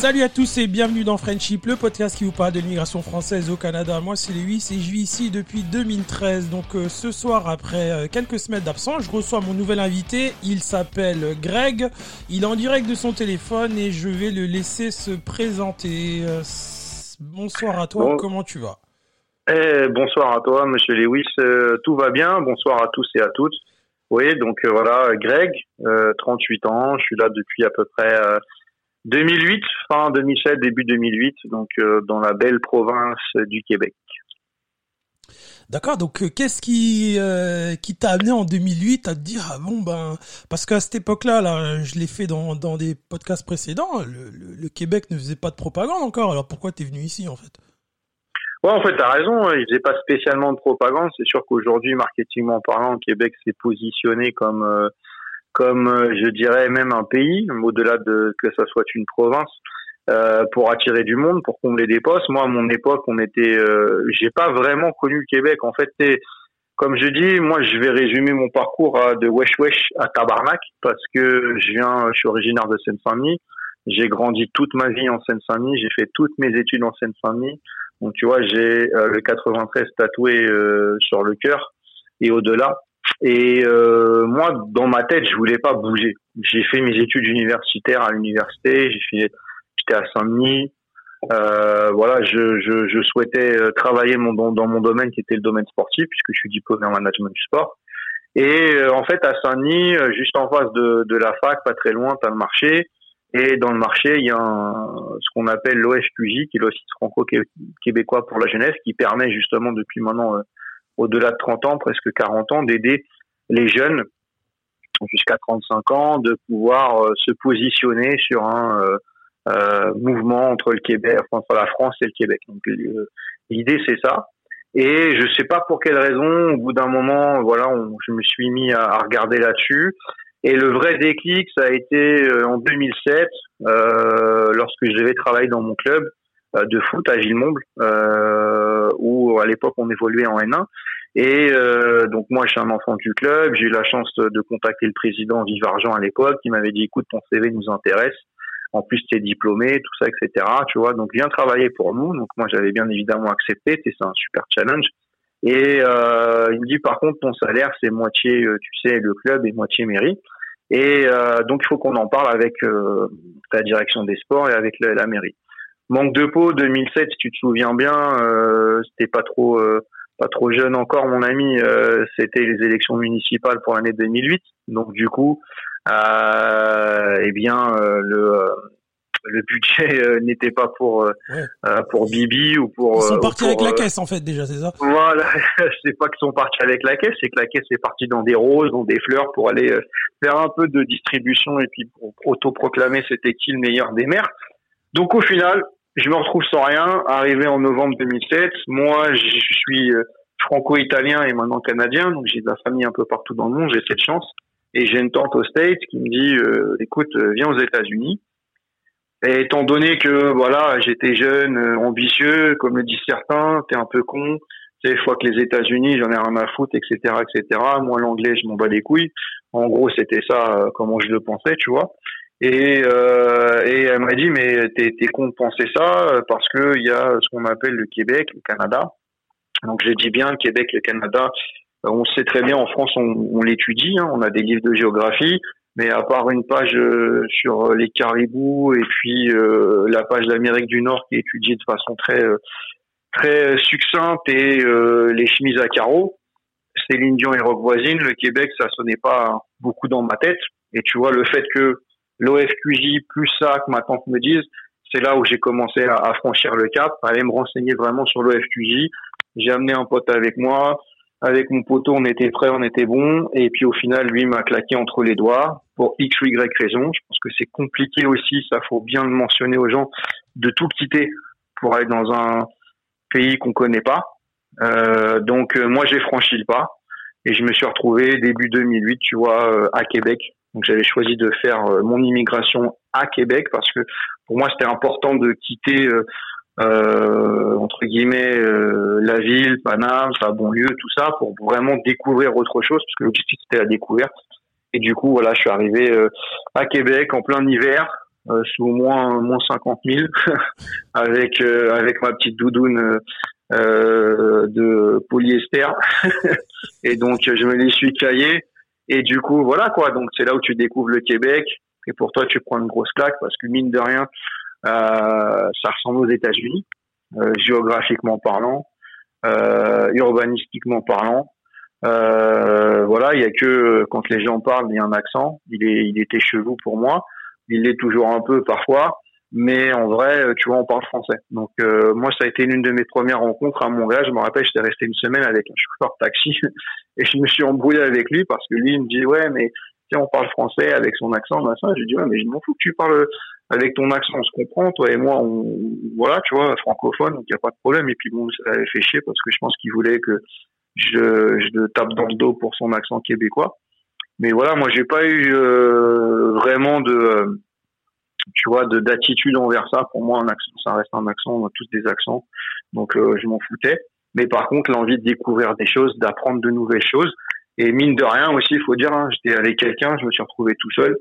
Salut à tous et bienvenue dans Friendship, le podcast qui vous parle de l'immigration française au Canada. Moi c'est Lewis et je vis ici depuis 2013. Donc euh, ce soir, après euh, quelques semaines d'absence, je reçois mon nouvel invité. Il s'appelle Greg. Il est en direct de son téléphone et je vais le laisser se présenter. Euh, bonsoir à toi, comment tu vas? Eh, Bonsoir à toi, monsieur Lewis. tout va bien. Bonsoir à tous et à toutes. Oui, donc voilà, Greg, 38 ans. Je suis là depuis à peu près 2008, fin 2007, début 2008, donc euh, dans la belle province du Québec. D'accord, donc euh, qu'est-ce qui euh, qui t'a amené en 2008 à te dire ah bon ben parce qu'à cette époque-là là je l'ai fait dans dans des podcasts précédents le, le, Québec ne faisait pas de propagande encore alors pourquoi t'es venu ici en fait? Ouais en fait t'as raison il faisait pas spécialement de propagande c'est sûr qu'aujourd'hui marketingment parlant Québec s'est positionné comme comme euh, je dirais même un pays, au-delà de que ça soit une province, euh, pour attirer du monde, pour combler des postes. Moi, à mon époque, on était, euh, j'ai pas vraiment connu le Québec. En fait, comme je dis, moi, je vais résumer mon parcours à, de Wesh Wesh à Tabarnak parce que je viens, je suis originaire de Seine-Saint-Denis. J'ai grandi toute ma vie en Seine-Saint-Denis. J'ai fait toutes mes études en Seine-Saint-Denis. Donc, tu vois, j'ai euh, le 93 tatoué euh, sur le cœur et au-delà. Et euh, moi, dans ma tête, je voulais pas bouger. J'ai fait mes études universitaires à l'université. J'ai fait, j'étais à Saint-Denis. Euh, voilà, je, je, je, souhaitais euh, travailler dans, mon domaine qui était le domaine sportif puisque je suis diplômé en management du sport. Et euh, en fait, à Saint-Denis, euh, juste en face de, de la fac, pas très loin, tu as le marché. Et dans le marché, il y a un, ce qu'on appelle l'OFQJ, qui est l'Office franco-québécois pour la jeunesse, qui permet justement depuis maintenant au-delà de 30 ans, presque 40 ans, d'aider les jeunes jusqu'à 35 ans de pouvoir euh, se positionner sur un euh, euh, mouvement entre le Québec, entre la France et le Québec. Donc l'idée c'est ça. Et je sais pas pour quelle raison, au bout d'un moment, voilà, je me suis mis à, regarder là-dessus. Et le vrai déclic, ça a été en 2007, lorsque je devais travailler dans mon club de foot à Villemomble, où à l'époque on évoluait en N1. Et euh, donc moi, je suis un enfant du club. J'ai eu la chance de contacter le président Vive Argent à l'époque, qui m'avait dit "Écoute, ton CV nous intéresse. En plus, tu es diplômé, tout ça, etc. Tu vois, donc viens travailler pour nous." Donc moi, j'avais bien évidemment accepté. C'est un super challenge. Et euh, il me dit par contre, ton salaire, c'est moitié, euh, tu sais, le club et moitié mairie. Et euh, donc il faut qu'on en parle avec euh, la direction des sports et avec la, mairie. Manque de peau 2007, si tu te souviens bien, euh, c'était pas trop pas trop jeune encore, mon ami, euh, c'était les élections municipales pour l'année 2008. Donc du coup, euh, eh bien, euh, le euh, le budget n'était pas pour pour Bibi ou pour. Ils sont partis avec la caisse en fait déjà, c'est ça? Voilà, c'est pas qu'ils sont partis avec la caisse, c'est que la caisse est partie dans des roses, dans des fleurs pour aller faire un peu de distribution et puis pour autoproclamer c'était qui le meilleur des maires. Donc au final, je me retrouve sans rien, arrivé en novembre 2007. Moi, je suis euh, franco-italien et maintenant canadien, donc j'ai de la famille un peu partout dans le monde, j'ai cette chance. Et j'ai une tante aux States qui me dit, euh, écoute, euh, viens aux États-Unis. Et étant donné que voilà, j'étais jeune, ambitieux, comme le disent certains, t'es un peu con. Tu sais, je que les États-Unis, j'en ai rien à foutre, etc., etc. Moi, l'anglais, je m'en bats les couilles. En gros, c'était ça, comment je le pensais, tu vois. Et, euh, et elle m'a dit, mais t'es, con de ça parce que il y a ce qu'on appelle le Québec, le Canada. Donc j'ai dit bien le Québec, le Canada. On sait très bien en France, on, l'étudie. Hein, on a des livres de géographie, mais à part une page euh, sur les caribous et puis euh, la page d'Amérique du Nord qui est étudiée de façon très euh, très succincte et les chemises à carreaux, Céline Dion et Rock voisine, le Québec, ça sonnait pas beaucoup dans ma tête. Et tu vois le fait que l'OFQJ plus ça que ma tante me dise, c'est là où j'ai commencé à, franchir le cap, à aller me renseigner vraiment sur l'OFQJ. J'ai amené un pote avec moi. Avec mon poteau, on était prêts, on était bon. Et puis au final, lui m'a claqué entre les doigts pour X ou Y raison. Je pense que c'est compliqué aussi, ça faut bien le mentionner aux gens, de tout quitter pour aller dans un pays qu'on connaît pas. Euh, donc euh, moi, j'ai franchi le pas et je me suis retrouvé début 2008, tu vois, euh, à Québec, donc j'avais choisi de faire euh, mon immigration à Québec parce que pour moi c'était important de quitter euh, euh entre guillemets euh, la ville, Paname, sa banlieue, tout ça pour vraiment découvrir autre chose parce que l'objectif c'était la découverte. Et du coup voilà, je suis arrivé à Québec en plein hiver. sous moins moins 50 000 avec avec ma petite doudoune de polyester et donc je me les suis caillé et du coup voilà quoi donc c'est là où tu découvres le Québec et pour toi tu prends une grosse claque parce que mine de rien ça ressemble aux États-Unis géographiquement parlant urbanistiquement parlant euh, voilà, il y a que quand les gens parlent, il y a un accent. Il est, il était chelou pour moi. Il l'est toujours un peu parfois, mais en vrai, tu vois, on parle français. Donc euh, moi, ça a été l'une de mes premières rencontres à Montréal. Je me rappelle, j'étais resté une semaine avec un chauffeur taxi et je me suis embrouillé avec lui parce que lui il me dit ouais, mais tiens, on parle français avec son accent, machin. Je lui dis ouais, mais je m'en fous que tu parles avec ton accent, on se comprend, toi et moi, on, voilà, tu vois, francophone, donc il n'y a pas de problème. Et puis bon, ça avait fait chier parce que je pense qu'il voulait que je, je tape dans le dos pour son accent québécois. Mais voilà, moi j'ai pas eu euh, vraiment de, euh, tu vois, de d'attitude envers ça. Pour moi, un accent, ça reste un accent. On a tous des accents, donc euh, je m'en foutais. Mais par contre, l'envie de découvrir des choses, d'apprendre de nouvelles choses. Et mine de rien aussi, il faut dire, hein, j'étais avec quelqu'un, je me suis retrouvé tout seul.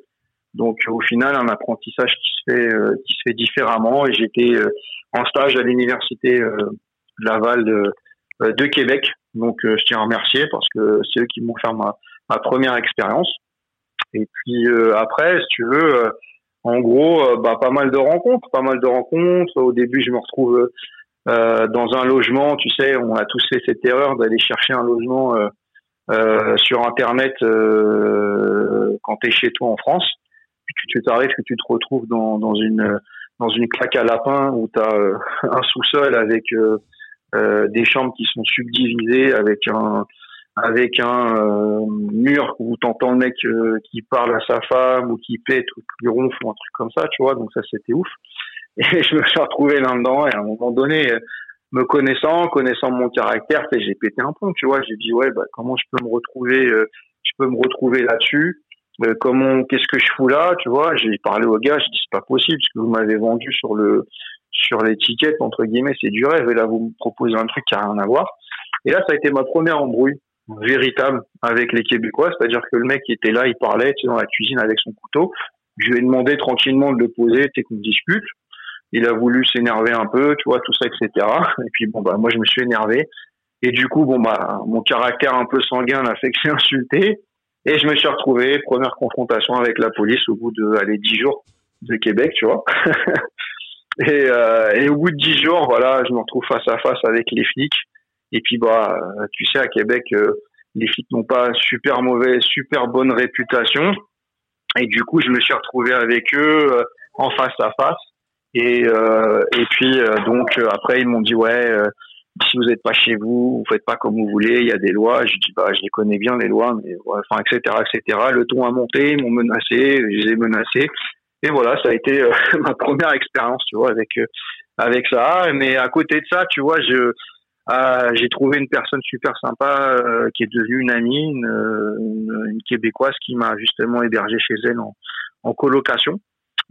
Donc au final, un apprentissage qui se fait qui se fait différemment. Et j'étais en stage à l'université Laval de, de Québec donc euh, je tiens à remercier parce que c'est eux qui m'ont fait ma, ma première expérience. Et puis euh, après, si tu veux, euh, en gros, bah, pas mal de rencontres, pas mal de rencontres. Au début, je me retrouve dans un logement. Tu sais, on a tous fait cette erreur d'aller chercher un logement sur Internet quand tu es chez toi en France. Puis tu t'arrives que tu te retrouves dans, dans une dans une claque à lapin où tu as un sous-sol avec euh, des chambres qui sont subdivisées avec un avec un euh, mur où t'entends le mec euh, qui parle à sa femme ou qui pète ou qui ronfle ou un truc comme ça, tu vois. Donc ça c'était ouf. Et je me suis retrouvé là-dedans et à un moment donné, me connaissant, connaissant mon caractère, j'ai pété un pont, tu vois. J'ai dit ouais, bah comment je peux me retrouver, je peux me retrouver là-dessus? comment, qu'est-ce que je fous là, tu vois J'ai parlé au gars, je dis c'est pas possible ce que vous m'avez vendu sur le sur l'étiquette, entre guillemets, c'est du rêve. Et là, vous me proposez un truc qui a rien à voir. Et là, ça a été ma première embrouille véritable avec les Québécois. C'est-à-dire que le mec était là, il parlait, tu dans la cuisine avec son couteau. Je lui ai demandé tranquillement de le poser, tu sais, qu'on discute. Il a voulu s'énerver un peu, tu vois, tout ça, etc. Et puis, bon, bah, moi, je me suis énervé. Et du coup, bon, bah, mon caractère un peu sanguin l'a fait que j'ai insulté. Et je me suis retrouvé, première confrontation avec la police au bout de, allez, dix jours de Québec, tu vois. Et, euh, et au bout de dix jours, voilà, je me retrouve face à face avec les flics. Et puis, bah, tu sais, à Québec, euh, les flics n'ont pas super mauvaise, super bonne réputation. Et du coup, je me suis retrouvé avec eux euh, en face à face. Et, euh, et puis, donc, après, ils m'ont dit, ouais, si vous n'êtes pas chez vous, vous faites pas comme vous voulez, il y a des lois. Je dis, bah, je les connais bien, les lois, mais, enfin, etc., etc. Le ton a monté, ils m'ont menacé, je les ai menacés et voilà, ça a été euh, ma première expérience, tu vois, avec euh, avec ça. Mais à côté de ça, tu vois, je euh, j'ai trouvé une personne super sympa qui est devenue une amie, une, une, québécoise qui m'a justement hébergé chez elle en, en colocation.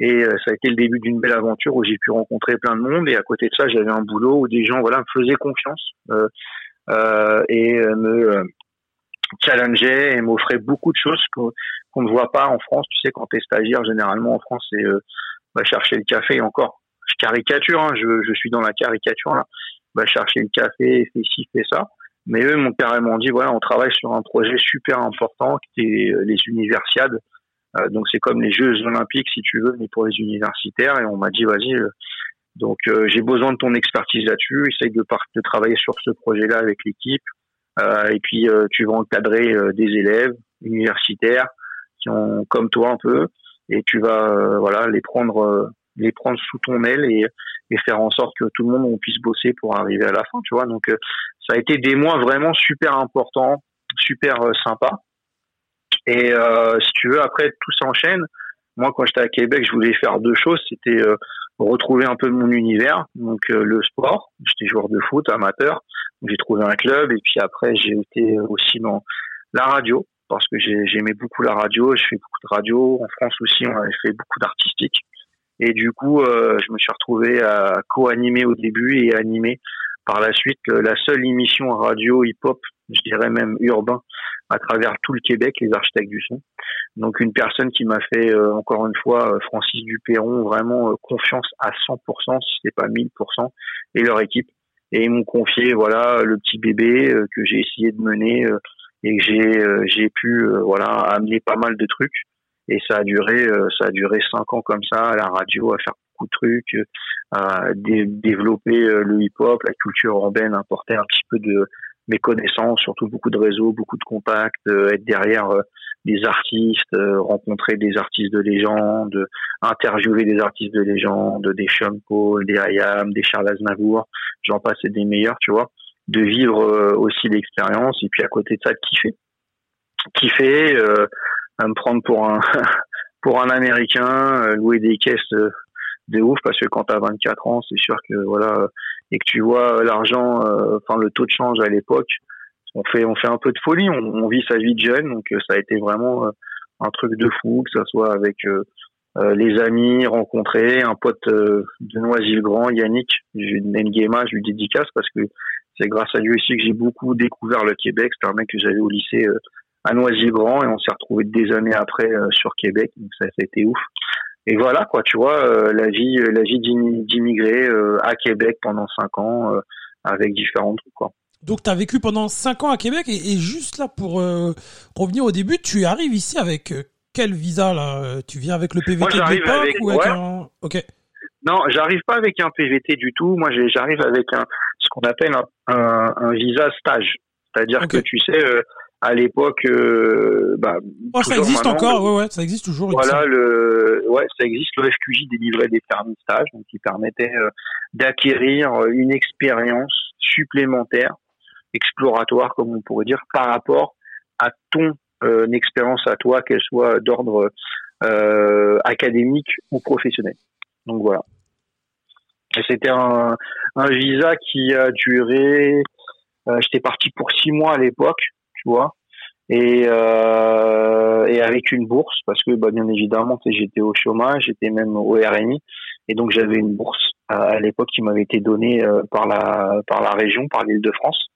Et ça a été le début d'une belle aventure où j'ai pu rencontrer plein de monde. Et à côté de ça, j'avais un boulot où des gens, voilà, me faisaient confiance et me challengeaient et m'offraient beaucoup de choses qu'on ne voit pas en France. Tu sais, quand tu es stagiaire, généralement en France, c'est euh, va chercher le café encore. Je caricature, hein, je, je, suis dans la caricature là. Va chercher le café, fais ci, fais ça. Mais eux m'ont carrément dit, voilà, on travaille sur un projet super important qui est euh, les universiades. Euh, donc c'est comme les Jeux olympiques, si tu veux, mais pour les universitaires. Et on m'a dit, vas-y, euh, donc j'ai besoin de ton expertise là-dessus. Essaye de, de travailler sur ce projet-là avec l'équipe. et puis tu vas encadrer des élèves universitaires qui ont comme toi un peu, et tu vas voilà les prendre les prendre sous ton aile et, faire en sorte que tout le monde on puisse bosser pour arriver à la fin, tu vois. Donc euh, ça a été des mois vraiment super importants, super sympa. Et si tu veux, après tout s'enchaîne. Moi, quand j'étais à Québec, je voulais faire deux choses. C'était retrouver un peu mon univers, donc le sport. J'étais joueur de foot amateur. J'ai trouvé un club et puis après j'ai été aussi dans la radio parce que j'aimais beaucoup la radio, je fais beaucoup de radio. En France aussi, on avait fait beaucoup d'artistique. Et du coup, euh, je me suis retrouvé à co-animer au début et animer par la suite la seule émission radio hip-hop, je dirais même urbain, à travers tout le Québec, les architectes du son. Donc une personne qui m'a fait euh, encore une fois euh, Francis Duperron vraiment euh, confiance à 100%, si c'est pas 1000%, et leur équipe. Et ils m'ont confié voilà le petit bébé que j'ai essayé de mener et que j'ai j'ai pu voilà amener pas mal de trucs. Et ça a duré ça a duré cinq ans comme ça à la radio à faire beaucoup de trucs, à développer le hip-hop, la culture urbaine, importer un petit peu de mes connaissances, surtout beaucoup de réseaux, beaucoup de contacts, euh, être derrière euh, des artistes, euh, rencontrer des artistes de légende, interviewer des artistes de légende, des Sean Paul, des IAM, des Charles Aznavour, j'en passe des meilleurs, tu vois, de vivre aussi l'expérience et puis à côté de ça de kiffer. Kiffer, euh, me prendre pour un pour un américain, louer des caisses de ouf parce que quand tu as 24 ans, c'est sûr que voilà et que tu vois l'argent, euh, enfin le taux de change à l'époque, on fait on fait un peu de folie, on, vit sa vie de jeune, donc euh, ça a été vraiment euh, un truc de fou, que ça soit avec les amis rencontrés, un pote de Noisy-le-Grand, Yannick, j'ai une Nguema, je lui dédicace parce que c'est grâce à lui aussi que j'ai beaucoup découvert le Québec. C'est un mec que j'avais au lycée à Noisy-le-Grand et on s'est retrouvé des années après sur Québec, donc ça, ça a été ouf et voilà quoi, tu vois, euh, la vie, euh, la vie d'immigré euh, à Québec pendant cinq ans avec différents trucs quoi. Donc tu as vécu pendant cinq ans à Québec et, juste là pour revenir au début, tu arrives ici avec quel visa là Tu viens avec le PVT Moi, j'arrive avec, ou avec un... Ok. Non, j'arrive pas avec un PVT du tout. Moi, j'arrive avec un ce qu'on appelle un, un, visa stage. C'est-à-dire que tu sais, à l'époque, euh, bah, oh, ça existe encore, ouais, ouais, ça existe toujours. Voilà, le, ouais, ça existe. Le FQJ délivrait des permis de stage, donc qui permettait euh, d'acquérir euh, une expérience supplémentaire, exploratoire, comme on pourrait dire, par rapport à ton euh, expérience à toi, qu'elle soit d'ordre académique ou professionnel. Donc voilà. C'était un, un visa qui a duré. J'étais parti pour six mois à l'époque tu euh, et avec une bourse, parce que bah, bien évidemment, j'étais au chômage, j'étais même au RMI, et donc j'avais une bourse à, l'époque qui m'avait été donnée euh, par la par la région, par l'Île-de-France.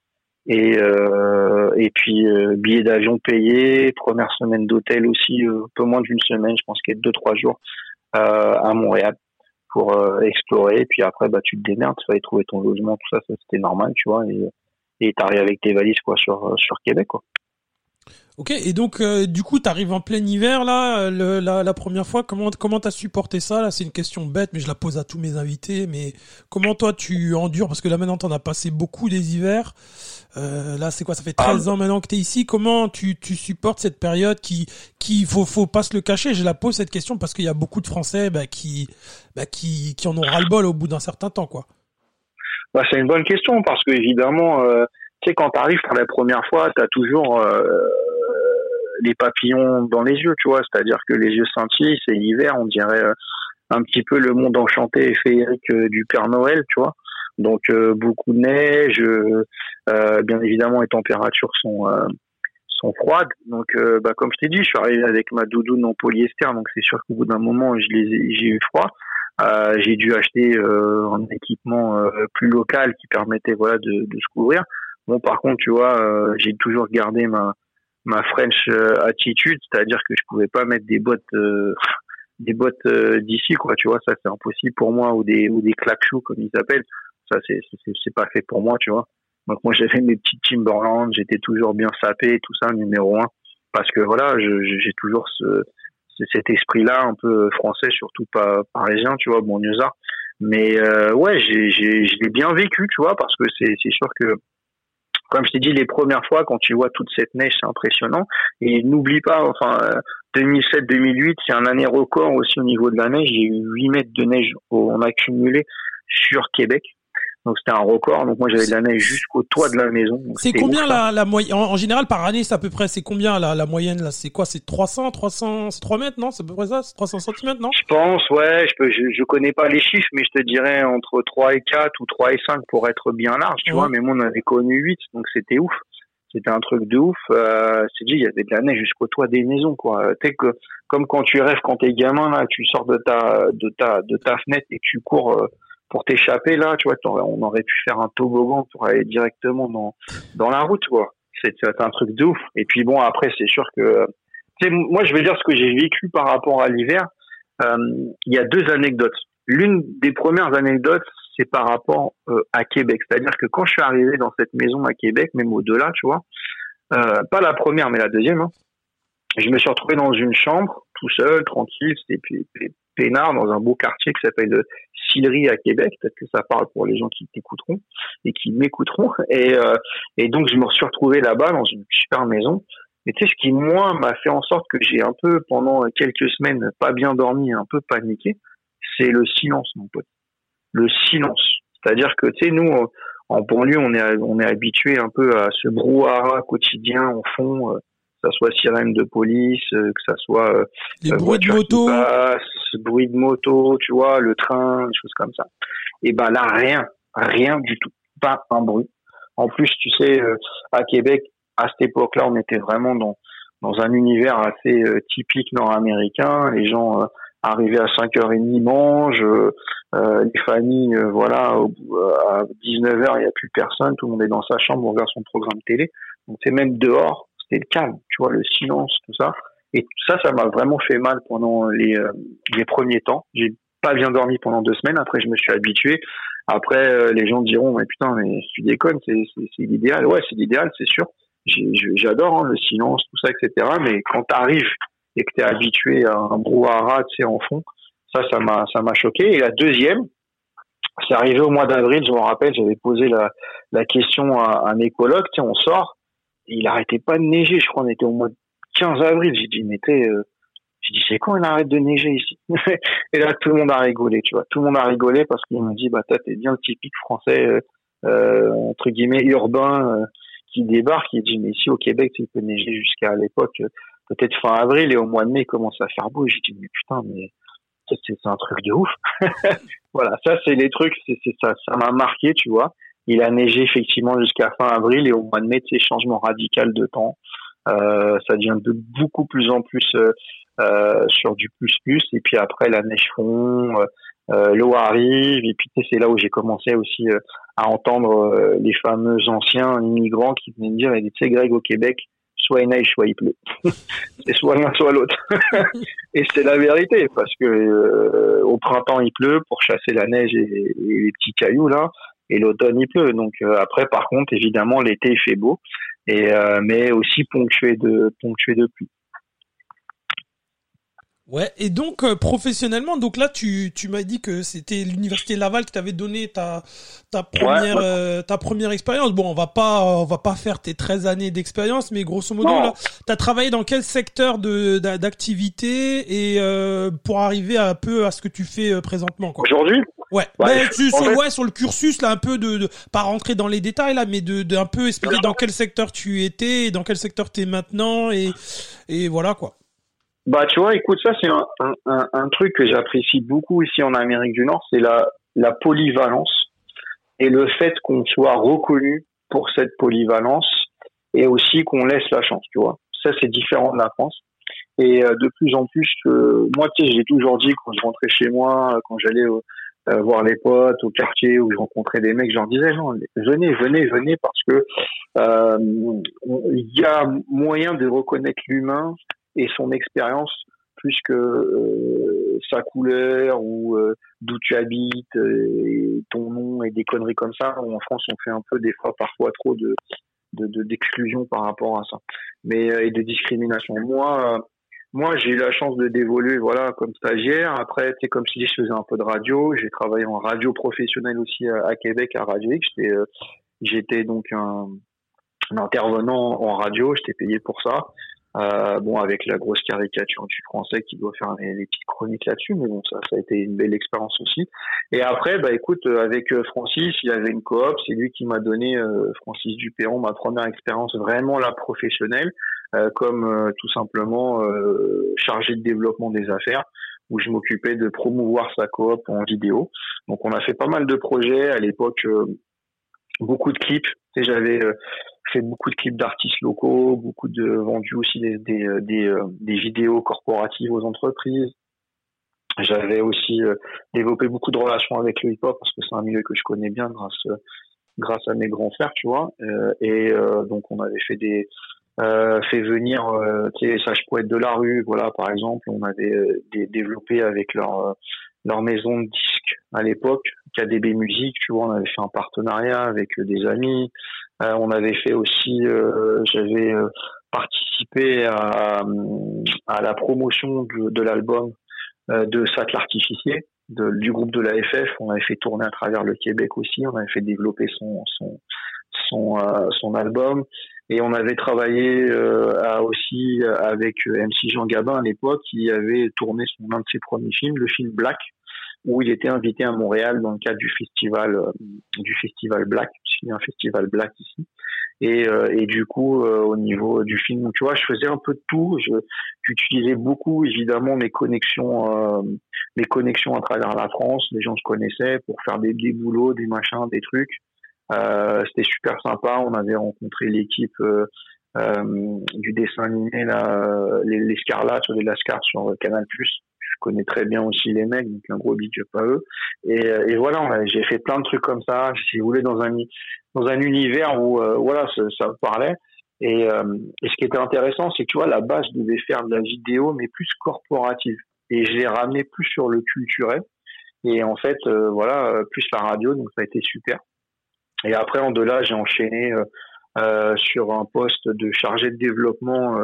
Et, euh, et puis billet d'avion payé, première semaine d'hôtel aussi, un peu moins d'une semaine, je pense qu'il y a deux trois jours à Montréal pour explorer. Et puis après, bah tu te démerdes, il fallait trouver ton logement, tout ça, ça c'était normal, tu vois. Et t'arrives avec tes valises quoi sur sur Québec quoi. Ok, et donc euh, du coup, t'arrives en plein hiver là, le, la, la, première fois. Comment comment t'as supporté ça là? C'est une question bête, mais je la pose à tous mes invités. Mais comment toi tu endures? Parce que là maintenant, t'en as passé beaucoup des hivers. Euh, là, c'est quoi? Ça fait 13 ah. ans maintenant que t'es ici. Comment tu, tu supportes cette période qui qui faut faut pas se le cacher? Je la pose cette question parce qu'il y a beaucoup de Français bah, qui bah, qui qui en ont ras le bol au bout d'un certain temps, quoi. Bah, c'est une bonne question parce que évidemment, euh, tu sais, quand tu arrives pour la première fois, tu as toujours euh, les papillons dans les yeux, tu vois. C'est-à-dire que les yeux scintillent, c'est l'hiver, on dirait euh, un petit peu le monde enchanté et féerique euh, du Père Noël, tu vois. Donc euh, beaucoup de neige, bien évidemment les températures sont sont froides. Donc bah, comme je t'ai dit, je suis arrivé avec ma doudoune en polyester, donc c'est sûr qu'au bout d'un moment, j'ai eu froid. Euh, j'ai dû acheter euh, un équipement euh, plus local qui permettait voilà de, de, se couvrir. Bon, par contre, tu vois, j'ai toujours gardé ma ma French attitude, c'est-à-dire que je pouvais pas mettre des bottes des bottes d'ici quoi, tu vois, ça c'est impossible pour moi ou des ou des claques comme ils s'appellent. Ça c'est c'est pas fait pour moi, tu vois. Donc moi j'avais mes petites Timberland, j'étais toujours bien sapé, tout ça numéro un parce que voilà, j'ai toujours ce cet esprit-là un peu français, surtout pas parisien, tu vois, bon ça. Mais euh, ouais, j'ai, j'ai, je l'ai bien vécu, tu vois, parce que c'est, c'est sûr que, comme je t'ai dit, les premières fois, quand tu vois toute cette neige, c'est impressionnant. Et n'oublie pas, enfin, 2007-2008, euh, c'est un année record aussi au niveau de la neige. J'ai eu 8 mètres de neige en accumulé sur Québec. Donc c'était un record. Donc moi j'avais de la neige jusqu'au toit de la maison. C'est combien la, la moyenne en, général par année c'est à peu près c'est combien la, la moyenne là? C'est quoi? C'est 300, 300, c'est 3 mètres non? C'est à peu près ça? C'est 300 cm non? Je pense ouais. Je peux je, je, connais pas les chiffres mais je te dirais entre 3 et 4 ou 3 et 5 pour être bien large tu vois. Mais moi on avait connu 8 donc c'était ouf. C'était un truc de ouf. Euh, c'est dit il y avait de la neige jusqu'au toit des maisons quoi. Tu que comme quand tu rêves quand t'es gamin là, tu sors de ta de ta de ta fenêtre et tu cours. Euh, pour t'échapper là, tu vois, on aurait pu faire un toboggan pour aller directement dans dans la route, quoi. C'est un truc de ouf. Et puis bon, après, c'est sûr que, sais, moi, je vais dire ce que j'ai vécu par rapport à l'hiver. Euh, il y a deux anecdotes. L'une des premières anecdotes, c'est par rapport euh, à Québec. C'est-à-dire que quand je suis arrivé dans cette maison à Québec, même au-delà, tu vois, euh, pas la première, mais la deuxième, hein, je me suis retrouvé dans une chambre, tout seul, tranquille, c'était peinard, dans un beau quartier qui s'appelle Sillery à Québec. Peut-être que ça parle pour les gens qui t'écouteront et qui m'écouteront. Et, euh, et donc, je me suis retrouvé là-bas, dans une super maison. Mais tu sais, ce qui, moi, m'a fait en sorte que j'ai un peu, pendant quelques semaines, pas bien dormi, un peu paniqué, c'est le silence, mon pote. Le silence. C'est-à-dire que, tu sais, nous, en banlieue, on est, on est habitué un peu à ce brouhaha quotidien en fond, euh, ça soit sirène de police, euh, que ça soit euh, les bruits de moto, bruit de moto, tu vois, le train, des choses comme ça. Et ben là, rien, rien du tout, pas un bruit. En plus, tu sais, à Québec, à cette époque-là, on était vraiment dans dans un univers assez typique nord-américain. Les gens arrivé à 5h30 mange, euh, euh, les familles, euh, voilà, à 19h, il n'y a plus personne, tout le monde est dans sa chambre, on regarde son programme télé. Donc c'est même dehors, c'était le calme, tu vois, le silence, tout ça. Et ça, ça m'a vraiment fait mal pendant les, les premiers temps. J'ai pas bien dormi pendant deux semaines. Après, je me suis habitué. Après, les gens diront, mais putain, mais tu déconnes, c'est l'idéal. Ouais, c'est l'idéal, c'est sûr. J'adore hein, le silence, tout ça, etc. Mais quand tu arrives et que tu es habitué à un brouhaha, tu sais, en fond. Ça, ça m'a, ça m'a choqué. Et la deuxième, c'est arrivé au mois d'avril, je me rappelle, j'avais posé la, la question à un écologue, tu sais, on sort, il arrêtait pas de neiger, je crois, on était au mois de 15 avril, j'ai dit, mais euh... j'ai c'est quand il arrête de neiger ici? et là, tout le monde a rigolé, tu vois, tout le monde a rigolé parce qu'il m'a dit, bah, t'es bien le typique français, euh, euh, entre guillemets, urbain, euh, qui débarque, il dit, mais ici au Québec, il peut neiger jusqu'à l'époque, peut-être fin avril et au mois de mai, il commence à faire beau. J'ai dit, mais putain, mais c'est un truc de ouf. voilà, ça, c'est les trucs, ça, ça m'a marqué, tu vois. Il a neigé effectivement jusqu'à fin avril et au mois de mai, c'est changement radical de temps. Euh, ça devient de beaucoup plus en plus euh, euh sur du plus plus et puis après la neige fond, euh, euh l'eau arrive et puis c'est là où j'ai commencé aussi euh, à entendre les fameux anciens immigrants qui venaient me dire, tu sais Greg au Québec, soit il neige, soit il pleut. c'est soit l'un, soit l'autre. et c'est la vérité, parce que euh, au printemps il pleut pour chasser la neige et, les petits cailloux là, et l'automne il pleut. Donc euh, après, par contre, évidemment, l'été il fait beau, euh, mais aussi ponctué de ponctué de pluie. Ouais, et donc euh, professionnellement, donc là tu, tu m'as dit que c'était l'université Laval qui t'avait donné ta ta première euh, ta première expérience. Bon, on va pas on va pas faire tes 13 années d'expérience, mais grosso modo là, tu as travaillé dans quel secteur de d'activité et euh, pour arriver un peu à ce que tu fais présentement quoi? Aujourd'hui? Ouais, ouais, sur, ouais, sur le cursus là un peu de, de, pas rentrer dans les détails là, mais de, de un peu expliquer dans quel secteur tu étais et dans quel secteur tu es maintenant et et voilà quoi. Bah, tu vois, écoute, ça, c'est un, un, un, truc que j'apprécie beaucoup ici en Amérique du Nord, c'est la, la polyvalence et le fait qu'on soit reconnu pour cette polyvalence et aussi qu'on laisse la chance, tu vois. Ça, c'est différent de la France. Et euh, de plus en plus, que moi, tu sais, j'ai toujours dit quand je rentrais chez moi, quand j'allais euh, voir les potes au quartier où je rencontrais des mecs, je leur disais non, venez, venez, venez, parce que euh, il y a moyen de reconnaître l'humain et son expérience plus que euh, sa couleur ou euh, d'où tu habites euh, et ton nom et des conneries comme ça. En France, on fait un peu des fois parfois trop de d'exclusion de, par rapport à ça, mais et de discrimination. Moi, moi, j'ai eu la chance de d'évoluer, voilà, comme stagiaire. Après, c'est comme si je faisais un peu de radio. J'ai travaillé en radio professionnelle aussi à, Québec, à Radio X. J'étais, j'étais donc un, un intervenant en radio. J'étais payé pour ça. Euh, bon, avec la grosse caricature du français qui doit faire les, petites chroniques là-dessus, mais bon, ça, ça a été une belle expérience aussi. Et après, bah écoute, euh, avec euh, Francis, il y avait une coop, c'est lui qui m'a donné euh, Francis Dupéron, ma première expérience vraiment là professionnelle, comme tout simplement chargé de développement des affaires où je m'occupais de promouvoir sa coop en vidéo. Donc on a fait pas mal de projets à l'époque, beaucoup de clips. J'avais fait beaucoup de clips d'artistes locaux, beaucoup de vendu aussi des, des, euh, des, euh, des, vidéos corporatives aux entreprises. j'avais aussi développé beaucoup de relations avec le hip-hop parce que c'est un milieu que je connais bien grâce grâce à mes grands frères, tu vois. et donc on avait fait des fait venir tu sais sages poètes de la rue, voilà par exemple. On avait développé avec leur leur maison de disques à l'époque, KDB Musique, tu vois, on avait fait un partenariat avec des amis. Euh, on avait fait aussi, euh, j'avais euh, participé à, à, la promotion de, de l'album de Sac l'artificier du groupe de la FF. On avait fait tourner à travers le Québec aussi. On avait fait développer son son son, son album et on avait travaillé à, aussi avec MC Jean Gabin à l'époque qui avait tourné son un de ses premiers films, le film Black, où il était invité à Montréal dans le cadre du festival euh, du festival Black, puisqu'il y a un festival Black ici. Et, euh, et du coup, euh, au niveau du film, tu vois, je faisais un peu de tout. J'utilisais beaucoup, évidemment, mes connexions, mes connexions à travers la France, les gens que je connaissais, pour faire des, des boulots, des machins, des trucs. C'était super sympa. On avait rencontré l'équipe du dessin animé là, les, les Scarlats sur les Lascars sur Canal connais très bien aussi les mecs, donc un gros big up à eux. Et, euh, et voilà, j'ai fait plein de trucs comme ça, si vous voulez, dans un dans un univers où euh, voilà, ça, ça parlait. Et, euh, et, ce qui était intéressant, c'est que tu vois, la base devait faire de la vidéo, mais plus corporative. Et je l'ai ramené plus sur le culturel. Et en fait, voilà, plus la radio, donc ça a été super. Et après, en delà, j'ai enchaîné sur un poste de chargé de développement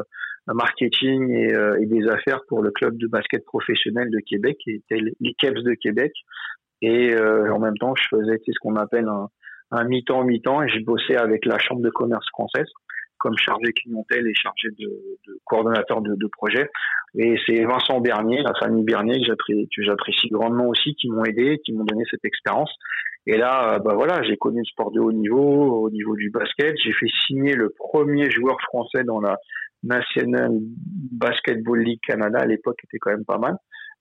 marketing et, euh, et, des affaires pour le club de basket professionnel de Québec, qui était les Caps de Québec. Et euh, en même temps, je faisais ce qu'on appelle un, un mi-temps mi-temps et je bossais avec la Chambre de commerce française comme chargé clientèle et chargé de, de coordonnateur de, de, projet. Et c'est Vincent Bernier, la famille Bernier, que j'apprécie grandement aussi, qui m'ont aidé, qui m'ont donné cette expérience. Et là, euh, bah voilà, j'ai connu le sport de haut niveau, au niveau du basket. J'ai fait signer le premier joueur français dans la National Basketball League Canada à l'époque était quand même pas mal,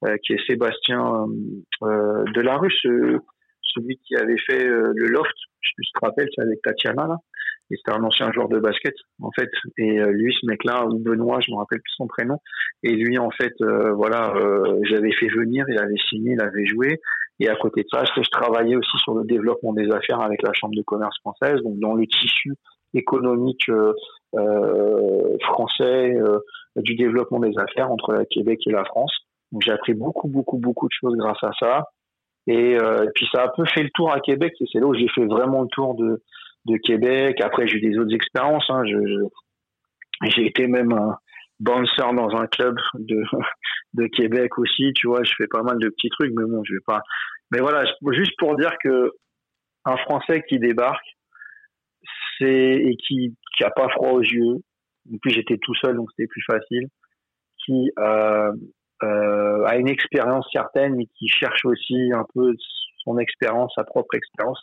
euh, qui est Sébastien euh, Delarue, celui qui avait fait euh, le loft, je te rappelle, c'est avec Tatiana là. Et c'était un ancien joueur de basket en fait. Et euh, lui, ce mec-là, Benoît, je me rappelle plus son prénom. Et lui, en fait, euh, voilà, j'avais fait venir, il avait signé, il avait joué. Et à côté de ça, je travaillais aussi sur le développement des affaires avec la Chambre de commerce française, donc dans le tissu économique euh, euh, français euh, du développement des affaires entre le Québec et la France. J'ai appris beaucoup, beaucoup, beaucoup de choses grâce à ça. Et, puis ça a un peu fait le tour à Québec. C'est là où j'ai fait vraiment le tour de, de Québec. Après, j'ai eu des autres expériences. Hein. J'ai été même un bouncer dans un club de, de Québec aussi. Tu vois, je fais pas mal de petits trucs, mais bon, je vais pas. Mais voilà, juste pour dire que un Français qui débarque, et qui qui a pas froid aux yeux. Et puis j'étais tout seul, donc c'était plus facile. Qui euh, euh, a une expérience certaine, mais qui cherche aussi un peu son expérience, sa propre expérience.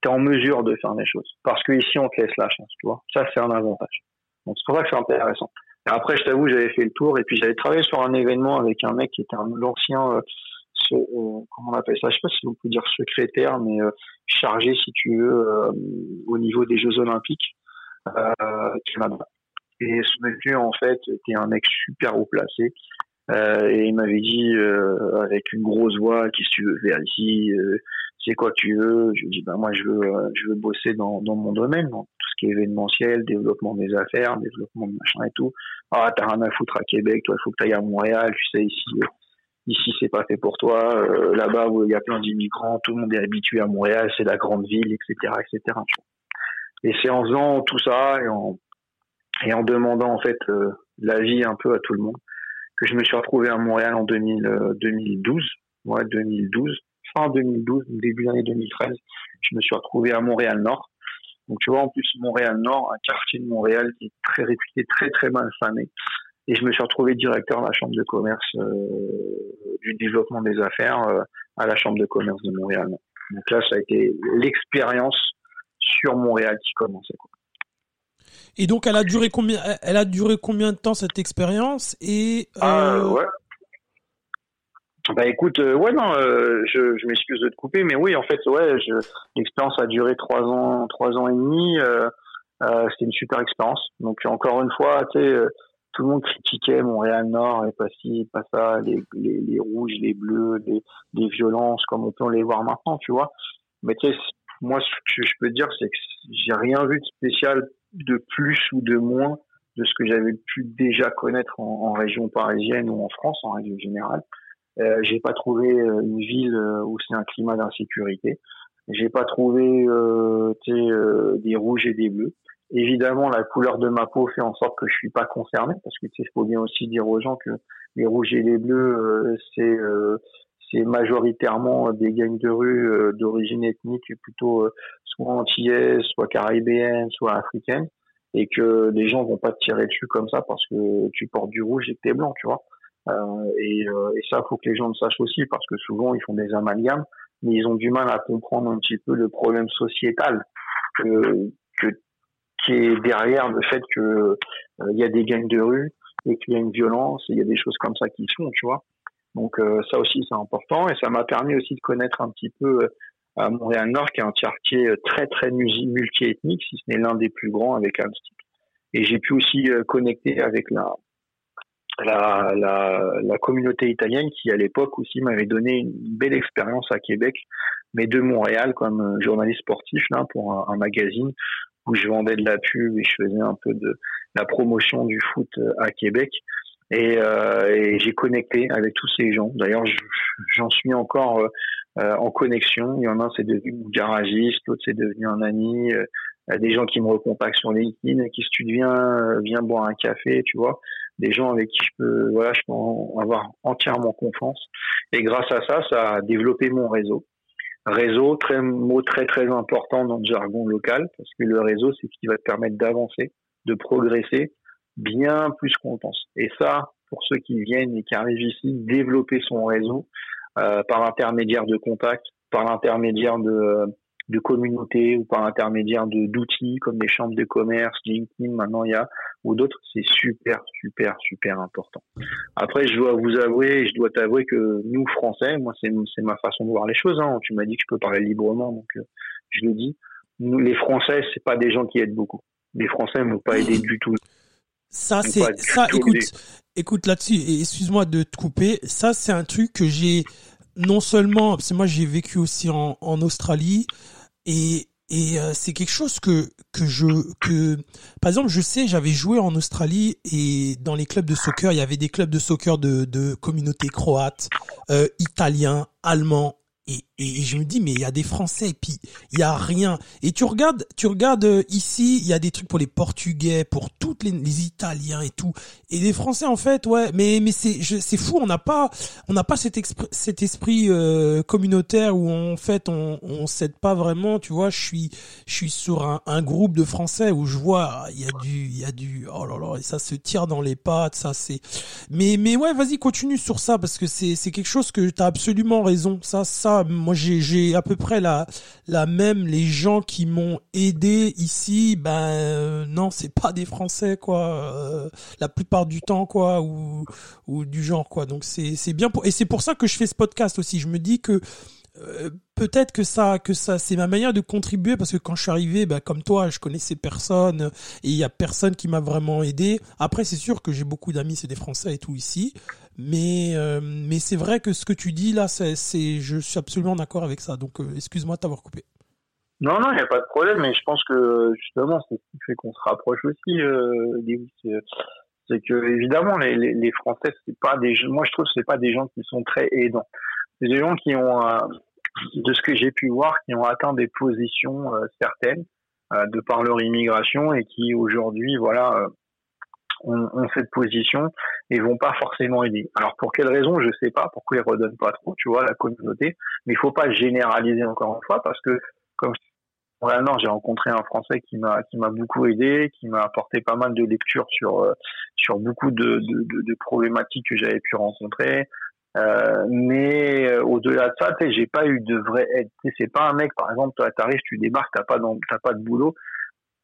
T'es en mesure de faire des choses, parce que ici on te laisse la chance, tu vois. Ça c'est un avantage. Donc c'est pour ça que c'est intéressant. Et après, je t'avoue, j'avais fait le tour et puis j'avais travaillé sur un événement avec un mec qui était un l'ancien euh, euh, comment on appelle ça, je sais pas si on peut dire secrétaire, mais euh, chargé, si tu veux, euh, au niveau des Jeux Olympiques Et ce monsieur, en fait, était un mec super haut placé. et il m'avait dit avec une grosse voix qu'est-ce que tu veux faire ici? C'est quoi tu veux? Je lui dis ben moi je veux je veux bosser dans, mon domaine dans tout ce qui est événementiel développement des affaires développement de machin et tout ah t'as rien à foutre à Québec toi il faut que tu ailles à Montréal tu sais ici ici c'est pas fait pour toi, euh, là-bas il y a plein d'immigrants, tout le monde est habitué à Montréal, c'est la grande ville, etc., etc. Et c'est en faisant tout ça et en et en demandant en fait euh, l'avis un peu à tout le monde que je me suis retrouvé à Montréal en 2000, 2012, ouais 2012, fin 2012, début d'année 2013, je me suis retrouvé à Montréal Nord. Donc tu vois en plus Montréal Nord, un quartier de Montréal qui est très réputé, très très mal famé. Et je me suis retrouvé directeur de la chambre de commerce euh, du développement des affaires euh, à la chambre de commerce de Montréal. Donc là, ça a été l'expérience sur Montréal qui commençait. Quoi. Et donc, elle a duré combien Elle a duré combien de temps cette expérience? Et euh... ah, ouais. Bah écoute, euh, ouais non, euh, je, je m'excuse de te couper, mais oui, en fait, ouais, l'expérience a duré trois ans, trois ans et demi. Euh, C'était une super expérience. Donc encore une fois, tu sais, tout le monde critiquait Montréal Nord et pas ci, pas ça, les, les, les rouges, les bleus, les, les violences, comme on peut les voir maintenant, tu vois. Mais tu sais, moi, ce que je peux dire, c'est que j'ai rien vu de spécial de plus ou de moins de ce que j'avais pu déjà connaître en, région parisienne ou en France en règle générale. Euh, j'ai pas trouvé euh, une ville euh, où c'est un climat d'insécurité. J'ai pas trouvé euh, euh, des rouges et des bleus. Évidemment, la couleur de ma peau fait en sorte que je suis pas concerné, parce que il faut bien aussi dire aux gens que les rouges et les bleus, c'est c'est majoritairement des gangs de rue d'origine ethnique plutôt soit antillaise, soit caribéenne, soit africaine et que les gens vont pas te tirer dessus comme ça parce que tu portes du rouge et que t'es blanc, tu vois. Euh, et, euh, et, ça, faut que les gens le sachent aussi parce que souvent ils font des amalgames, mais ils ont du mal à comprendre un petit peu le problème sociétal que, que qui est derrière le fait que euh, il y a des gangs de rue et qu'il y a une violence, il y a des choses comme ça qui se font, tu vois. Donc euh, ça aussi c'est important et ça m'a permis aussi de connaître un petit peu à Montréal-Nord, qui est un quartier très très multiethnique, si ce n'est l'un des plus grands avec Amsterdam. Et j'ai pu aussi euh, connecter avec la, la, la, la communauté italienne qui à l'époque aussi m'avait donné une belle expérience à Québec, mais de Montréal comme euh, journaliste sportif là pour un, magazine où je vendais de la pub et je faisais un peu de la promotion du foot euh, à Québec. Et, euh, et j'ai connecté avec tous ces gens. D'ailleurs, j'en suis encore euh, en connexion. Il y en a un, c'est devenu mon garagiste, l'autre, c'est devenu un ami. Euh, des gens qui me recontactent sur LinkedIn, qui se tu viens, euh, viens boire un café, tu vois. Des gens avec qui je peux, voilà, je peux avoir entièrement confiance. Et grâce à ça, ça a développé mon réseau. Réseau, très, mot très très important dans le jargon local, parce que le réseau, c'est ce qui va te permettre d'avancer, de progresser, bien plus qu'on pense. Et ça, pour ceux qui viennent et qui arrivent ici, développer son réseau, euh, par l'intermédiaire de contacts, par l'intermédiaire de, de communautés ou par l'intermédiaire de d'outils comme des chambres de commerce, LinkedIn, maintenant il y a ou d'autres, c'est super super super important. Après, je dois vous avouer, je dois t'avouer que nous Français, moi c'est c'est ma façon de voir les choses. Hein. Tu m'as dit que je peux parler librement, donc euh, je le dis. Nous, les Français, c'est pas des gens qui aident beaucoup. Les Français ne m'ont pas aidé du tout. Ça, c'est ça. Écoute, écoute là-dessus. Excuse-moi de te couper. Ça, c'est un truc que j'ai non seulement parce que moi j'ai vécu aussi en, en Australie et et euh, c'est quelque chose que que je que par exemple je sais j'avais joué en Australie et dans les clubs de soccer il y avait des clubs de soccer de de communautés croates, euh, italiens, allemands, et, et, je me dis mais il y a des Français et puis il y a rien. Et tu regardes tu regardes euh, ici il y a des trucs pour les Portugais pour toutes les, les Italiens et tout. Et les Français en fait ouais mais mais c'est c'est fou on n'a pas on n'a pas cet cet esprit euh, communautaire où en fait on on s'aide pas vraiment. Tu vois je suis je suis sur un, un groupe de Français où je vois il y a du il y a du oh là là et ça se tire dans les pattes ça c'est mais mais ouais vas-y continue sur ça parce que c'est c'est quelque chose que tu as absolument raison. Ça ça moi j'ai à peu près la la même les gens qui m'ont aidé ici ben euh, non c'est pas des français quoi euh, la plupart du temps quoi ou ou du genre quoi. Donc c'est c'est bien pour et c'est pour ça que je fais ce podcast aussi. Je me dis que euh, peut-être que ça, que ça, c'est ma manière de contribuer parce que quand je suis arrivé, bah, comme toi, je connaissais personne et il y a personne qui m'a vraiment aidé. Après, c'est sûr que j'ai beaucoup d'amis, c'est des Français et tout ici, mais euh, mais c'est vrai que ce que tu dis là, c'est, je suis absolument d'accord avec ça. Donc, euh, excuse-moi de t'avoir coupé. Non, non, il n'y a pas de problème, mais je pense que justement, c'est ce qui fait qu'on se rapproche aussi, c'est que évidemment les, les, Français c'est pas des moi je trouve c'est pas des gens qui sont très aidants c'est des gens qui ont de ce que j'ai pu voir, qui ont atteint des positions euh, certaines euh, de par leur immigration et qui aujourd'hui, voilà, euh, ont, ont, cette position et vont pas forcément aider. Alors pour quelle raison, je sais pas. Pourquoi ils redonnent pas trop, tu vois, la communauté. Mais il faut pas généraliser encore une fois parce que comme voilà, non, j'ai rencontré un Français qui m'a qui m'a beaucoup aidé, qui m'a apporté pas mal de lectures sur sur beaucoup de, de, de, de problématiques que j'avais pu rencontrer. Euh, mais euh, au-delà de ça, tu sais, j'ai pas eu de vraie aide. c'est pas un mec, par exemple, toi, t'arrives, tu débarques, t'as pas, t'as pas de boulot.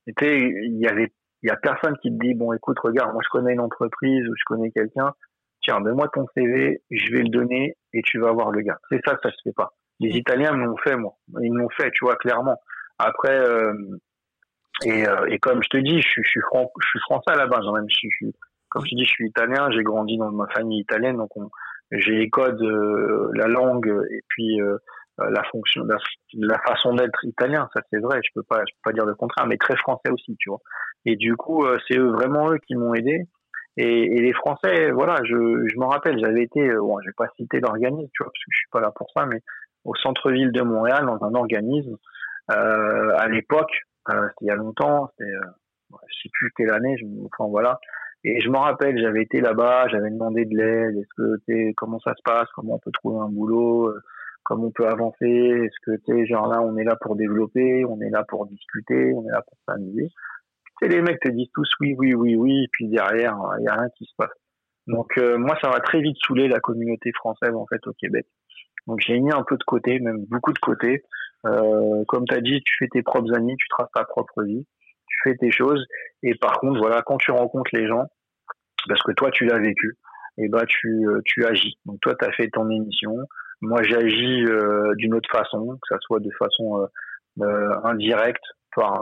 Tu il y avait, il y a personne qui te dit, bon, écoute, regarde, moi, je connais une entreprise ou je connais quelqu'un. Tiens, donne-moi ton CV, je vais le donner et tu vas voir le gars. C'est ça, ça se fait pas. Les Italiens me l'ont fait, moi. Ils me l'ont fait, tu vois, clairement. Après, euh, et, et comme je te dis, je, je suis, je suis français à la base, hein, même. Je, je, comme je dis, je suis italien, j'ai grandi dans ma famille italienne, donc j'ai les codes, euh, la langue et puis euh, la fonction, la, façon d'être italien, ça c'est vrai, je peux pas, je peux pas dire le contraire, mais très français aussi, tu vois. Et du coup, c'est vraiment eux qui m'ont aidé. Et, et, les Français, voilà, je, je me rappelle, j'avais été, bon, je vais pas citer l'organisme, tu vois, parce que je suis pas là pour ça, mais au centre-ville de Montréal, dans un organisme, euh, à l'époque, euh, c'était il y a longtemps, c'était, euh, je sais plus quelle année, je, enfin voilà. Et je me rappelle, j'avais été là-bas, j'avais demandé de l'aide. Est-ce que tu comment ça se passe, comment on peut trouver un boulot, euh, comment on peut avancer? Est-ce que tu genre là, on est là pour développer, on est là pour discuter, on est là pour s'amuser? C'est les mecs te disent tous oui, oui, oui, oui, puis derrière, il y a rien qui se passe. Donc euh, moi, ça m'a très vite saoulé la communauté française en fait au Québec. Donc j'ai mis un peu de côté, même beaucoup de côté. Euh, comme tu as dit, tu fais tes propres amis, tu traces ta propre vie, tu fais tes choses. Et par contre, voilà, quand tu rencontres les gens, parce que toi tu l'as vécu, et eh ben tu euh, tu agis. Donc toi tu as fait ton émission, moi j'agis euh, d'une autre façon, que ça soit de façon euh, indirecte par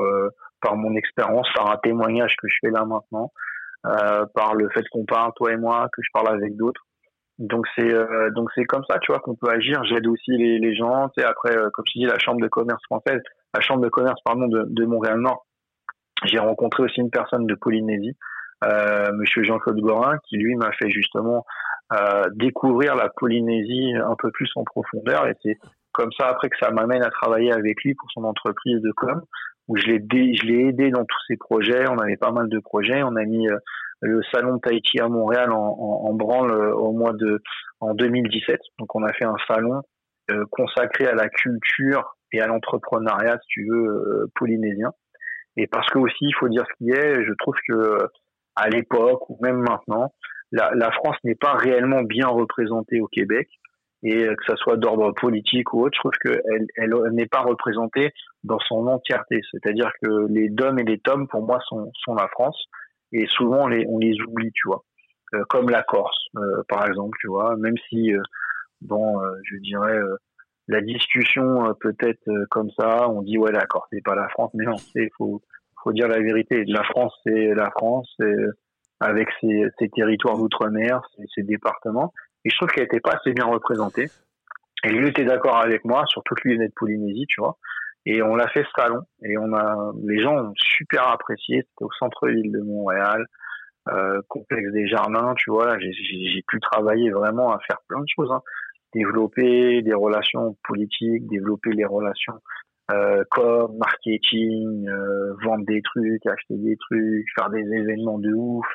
par mon expérience, par un témoignage que je fais là maintenant, par le fait qu'on parle toi et moi, que je parle avec d'autres. Donc c'est euh, donc c'est comme ça, tu vois, qu'on peut agir. J'aide aussi les, les gens. Tu sais, après, euh, comme je dis, la chambre de commerce française, la chambre de commerce pardon de, de Montréal Nord. J'ai rencontré aussi une personne de Polynésie, euh, Monsieur Jean-Claude Gorin, qui lui m'a fait justement euh, découvrir la Polynésie un peu plus en profondeur. Et c'est comme ça après que ça m'amène à travailler avec lui pour son entreprise de com, où je l'ai l'ai aidé dans tous ses projets. On avait pas mal de projets. On a mis le salon de Tahiti à Montréal en, en, en, branle euh, au mois de en 2017. Donc on a fait un salon euh, consacré à la culture et à l'entrepreneuriat, si tu veux, euh, polynésien. Et parce que aussi, il faut dire ce qui est, je trouve que à l'époque ou même maintenant, la, la France n'est pas réellement bien représentée au Québec. Et que ça soit d'ordre politique ou autre, je trouve qu'elle elle, n'est pas représentée dans son entièreté. C'est-à-dire que les DOM et les TOM, pour moi, sont, sont la France. Et souvent on les, on les oublie, tu vois. Euh, comme la Corse, euh, par exemple, tu vois, même si, euh, bon, je dirais, la discussion peut-être comme ça, on dit ouais la Corse c'est pas la France, mais non, il faut, faut dire la vérité. La France c'est la France, avec ses, territoires d'outre-mer, ses, départements, et je trouve qu'elle était pas assez bien représentée. Et lui était d'accord avec moi, surtout que lui venait de Polynésie, tu vois. Et on l'a fait ce salon et on a les gens ont super apprécié. C'était au centre-ville de Montréal, euh, complexe des Jardins, tu vois. J'ai pu travailler vraiment à faire plein de choses, hein. développer des relations politiques, développer les relations euh, comme marketing, euh, vendre des trucs, acheter des trucs, faire des événements de ouf.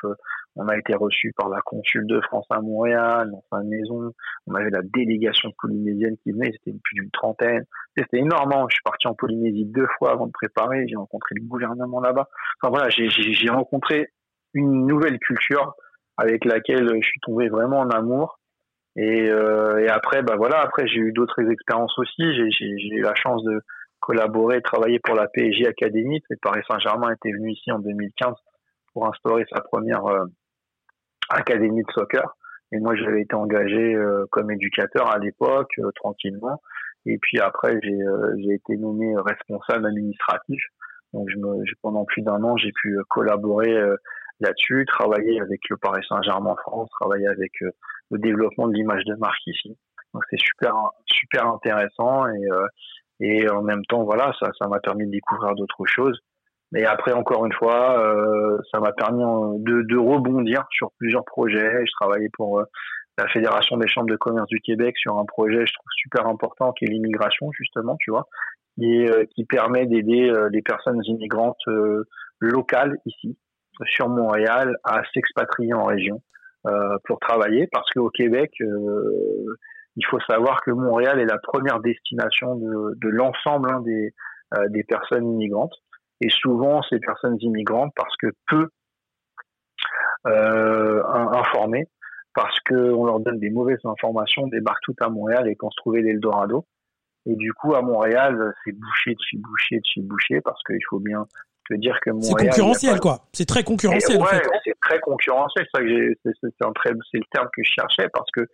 On a été reçu par la consul de France à Montréal, dans sa maison. On avait la délégation polynésienne qui venait, c'était plus d'une trentaine. C'était énorme. Hein. Je suis parti en Polynésie deux fois avant de préparer. J'ai rencontré le gouvernement là-bas. Enfin voilà, j'ai rencontré une nouvelle culture avec laquelle je suis tombé vraiment en amour. Et, euh, et après, bah voilà, après j'ai eu d'autres expériences aussi. J'ai eu la chance de collaborer, travailler pour la PSG Academy. Et Paris Saint-Germain était venu ici en 2015 pour instaurer sa première euh, académie de soccer. Et moi, j'avais été engagé euh, comme éducateur à l'époque, euh, tranquillement. Et puis après, j'ai euh, été nommé responsable administratif. Donc, je me, pendant plus d'un an, j'ai pu collaborer là-dessus, travailler avec le Paris Saint-Germain France, travailler avec le développement de l'image de marque ici. Donc, c'est super, super intéressant et et en même temps, voilà, ça, ça m'a permis de découvrir d'autres choses. Mais après, encore une fois, euh, ça m'a permis de, de, rebondir sur plusieurs projets. Je travaillais pour euh, la Fédération des chambres de commerce du Québec sur un projet, je trouve super important, qui est l'immigration, justement, tu vois, et euh, qui permet d'aider les personnes immigrantes locales ici, sur Montréal, à s'expatrier en région pour travailler, parce qu'au Québec, il faut savoir que Montréal est la première destination de, de l'ensemble hein, des, des personnes immigrantes et souvent ces personnes immigrantes parce que peu euh, informées, parce qu'on leur donne des mauvaises informations, débarquent tout à Montréal et pensent trouver l'Eldorado. Et du coup, à Montréal, c'est bouché de chez bouché de chez bouché parce qu'il faut bien te dire que Montréal. C'est concurrentiel, quoi. C'est très concurrentiel. ouais, c'est très concurrentiel. C'est le terme que je cherchais parce que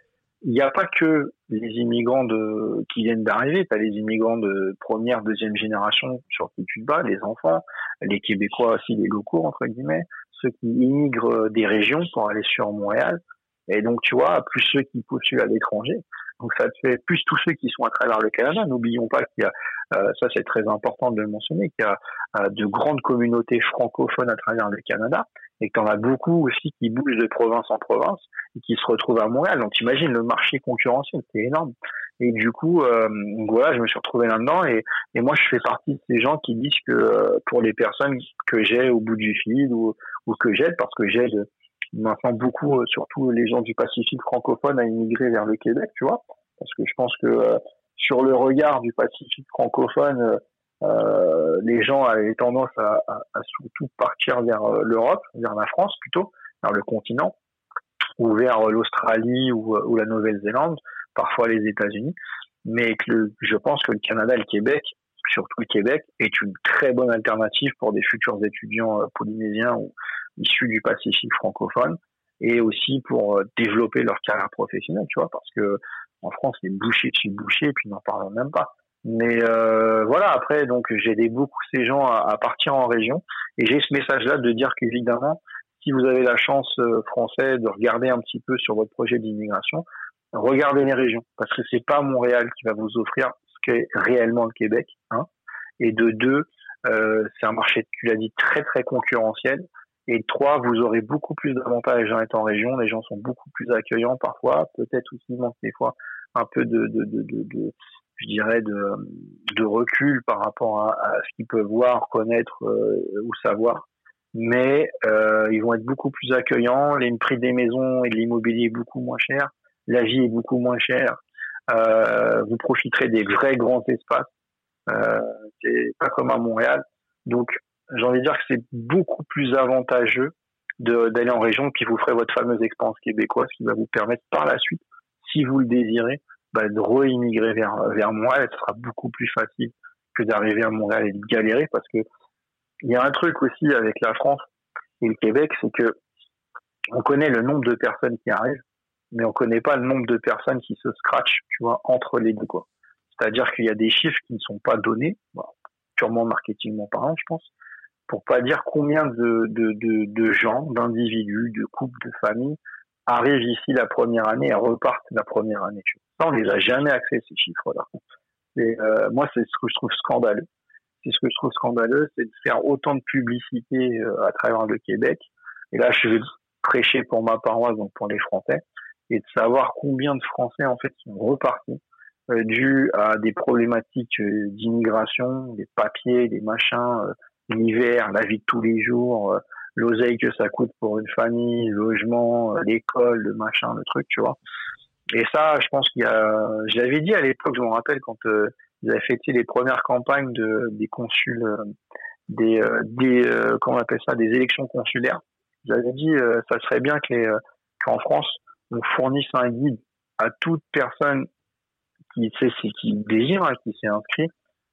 il n'y a pas que les immigrants de, qui viennent d'arriver. Tu as les immigrants de première, deuxième génération sur qui tu te bats, les enfants, les Québécois aussi, les locaux, entre guillemets. ceux qui immigrent des régions pour aller sur Montréal. Et donc, tu vois, plus ceux qui postulent à l'étranger. Donc, ça fait plus tous ceux qui sont à travers le Canada. N'oublions pas qu'il y a, euh, ça c'est très important de le mentionner, qu'il y a euh, de grandes communautés francophones à travers le Canada et en a beaucoup aussi qui bougent de province en province et qui se retrouvent à Montréal. Donc, imagine le marché concurrentiel, c'est énorme. Et du coup, euh, voilà, je me suis retrouvé là-dedans et, et moi, je fais partie de ces gens qui disent que euh, pour les personnes que j'ai au bout du fil ou, ou que j'aide, parce que j'aide maintenant beaucoup, euh, surtout les gens du Pacifique francophone, à immigrer vers le Québec, tu vois, parce que je pense que euh, sur le regard du Pacifique francophone, euh, les gens avaient tendance à, à, à surtout partir vers l'Europe, vers la France plutôt, vers le continent, ou vers l'Australie ou, ou la Nouvelle-Zélande parfois les États-Unis, mais que je pense que le Canada et le Québec, surtout le Québec, est une très bonne alternative pour des futurs étudiants euh, polynésiens ou issus du Pacifique francophone, et aussi pour euh, développer leur carrière professionnelle, tu vois, parce que en France, c'est bouché dessus bouché, et puis n'en parlons même pas. Mais euh, voilà, après, donc j'ai aidé beaucoup ces gens à, à, partir en région, et j'ai ce message-là de dire qu'évidemment, si vous avez la chance euh, français de regarder un petit peu sur votre projet d'immigration, regardez les régions, parce que c'est pas Montréal qui va vous offrir ce qu'est réellement le Québec. Hein. Et de deux, euh, c'est un marché, tu l'as dit, très très concurrentiel. Et trois, vous aurez beaucoup plus d'avantages en étant en région. Les gens sont beaucoup plus accueillants parfois, peut-être aussi manque des fois un peu de, de, de, de, je dirais, de, de recul par rapport à, à ce qu'ils peuvent voir, connaître euh, ou savoir. Mais euh, ils vont être beaucoup plus accueillants. Les prix des maisons et de l'immobilier est beaucoup moins cher la vie est beaucoup moins chère, euh, vous profiterez des vrais grands espaces. Euh, c'est pas comme à Montréal. Donc, j'ai envie de dire que c'est beaucoup plus avantageux d'aller en région, puis vous ferez votre fameuse expérience québécoise qui va vous permettre par la suite, si vous le désirez, bah, de re-immigrer vers, vers Montréal. Ce sera beaucoup plus facile que d'arriver à Montréal et de galérer parce que il y a un truc aussi avec la France et le Québec, c'est que on connaît le nombre de personnes qui arrivent, mais on connaît pas le nombre de personnes qui se scratchent, tu vois, entre les deux, quoi. C'est-à-dire qu'il y a des chiffres qui ne sont pas donnés, purement marketingment parlant, je pense, pour pas dire combien de, de, de, de gens, d'individus, de couples, de familles arrivent ici la première année et repartent la première année. Ça, on les a jamais accès, ces chiffres-là. Et euh, moi, c'est ce que je trouve scandaleux. C'est ce que je trouve scandaleux, c'est de faire autant de publicité euh, à travers le Québec. Et là, je vais prêcher pour ma paroisse, donc pour les Français et de savoir combien de Français en fait sont repartis euh, dû à des problématiques euh, d'immigration, des papiers, des machins, euh, l'hiver, la vie de tous les jours, euh, l'oseille que ça coûte pour une famille, le logement, l'école, le machin, le truc, tu vois. Et ça, je pense qu'il y a, je l'avais dit à l'époque, je me rappelle quand ils avaient fêté les premières campagnes de, des consuls, des, des comment on appelle ça, des élections consulaires. J'avais dit, ça serait bien que les, qu'en France, on fournisse un guide à toute personne qui sait qui désire, hein, qui s'est inscrit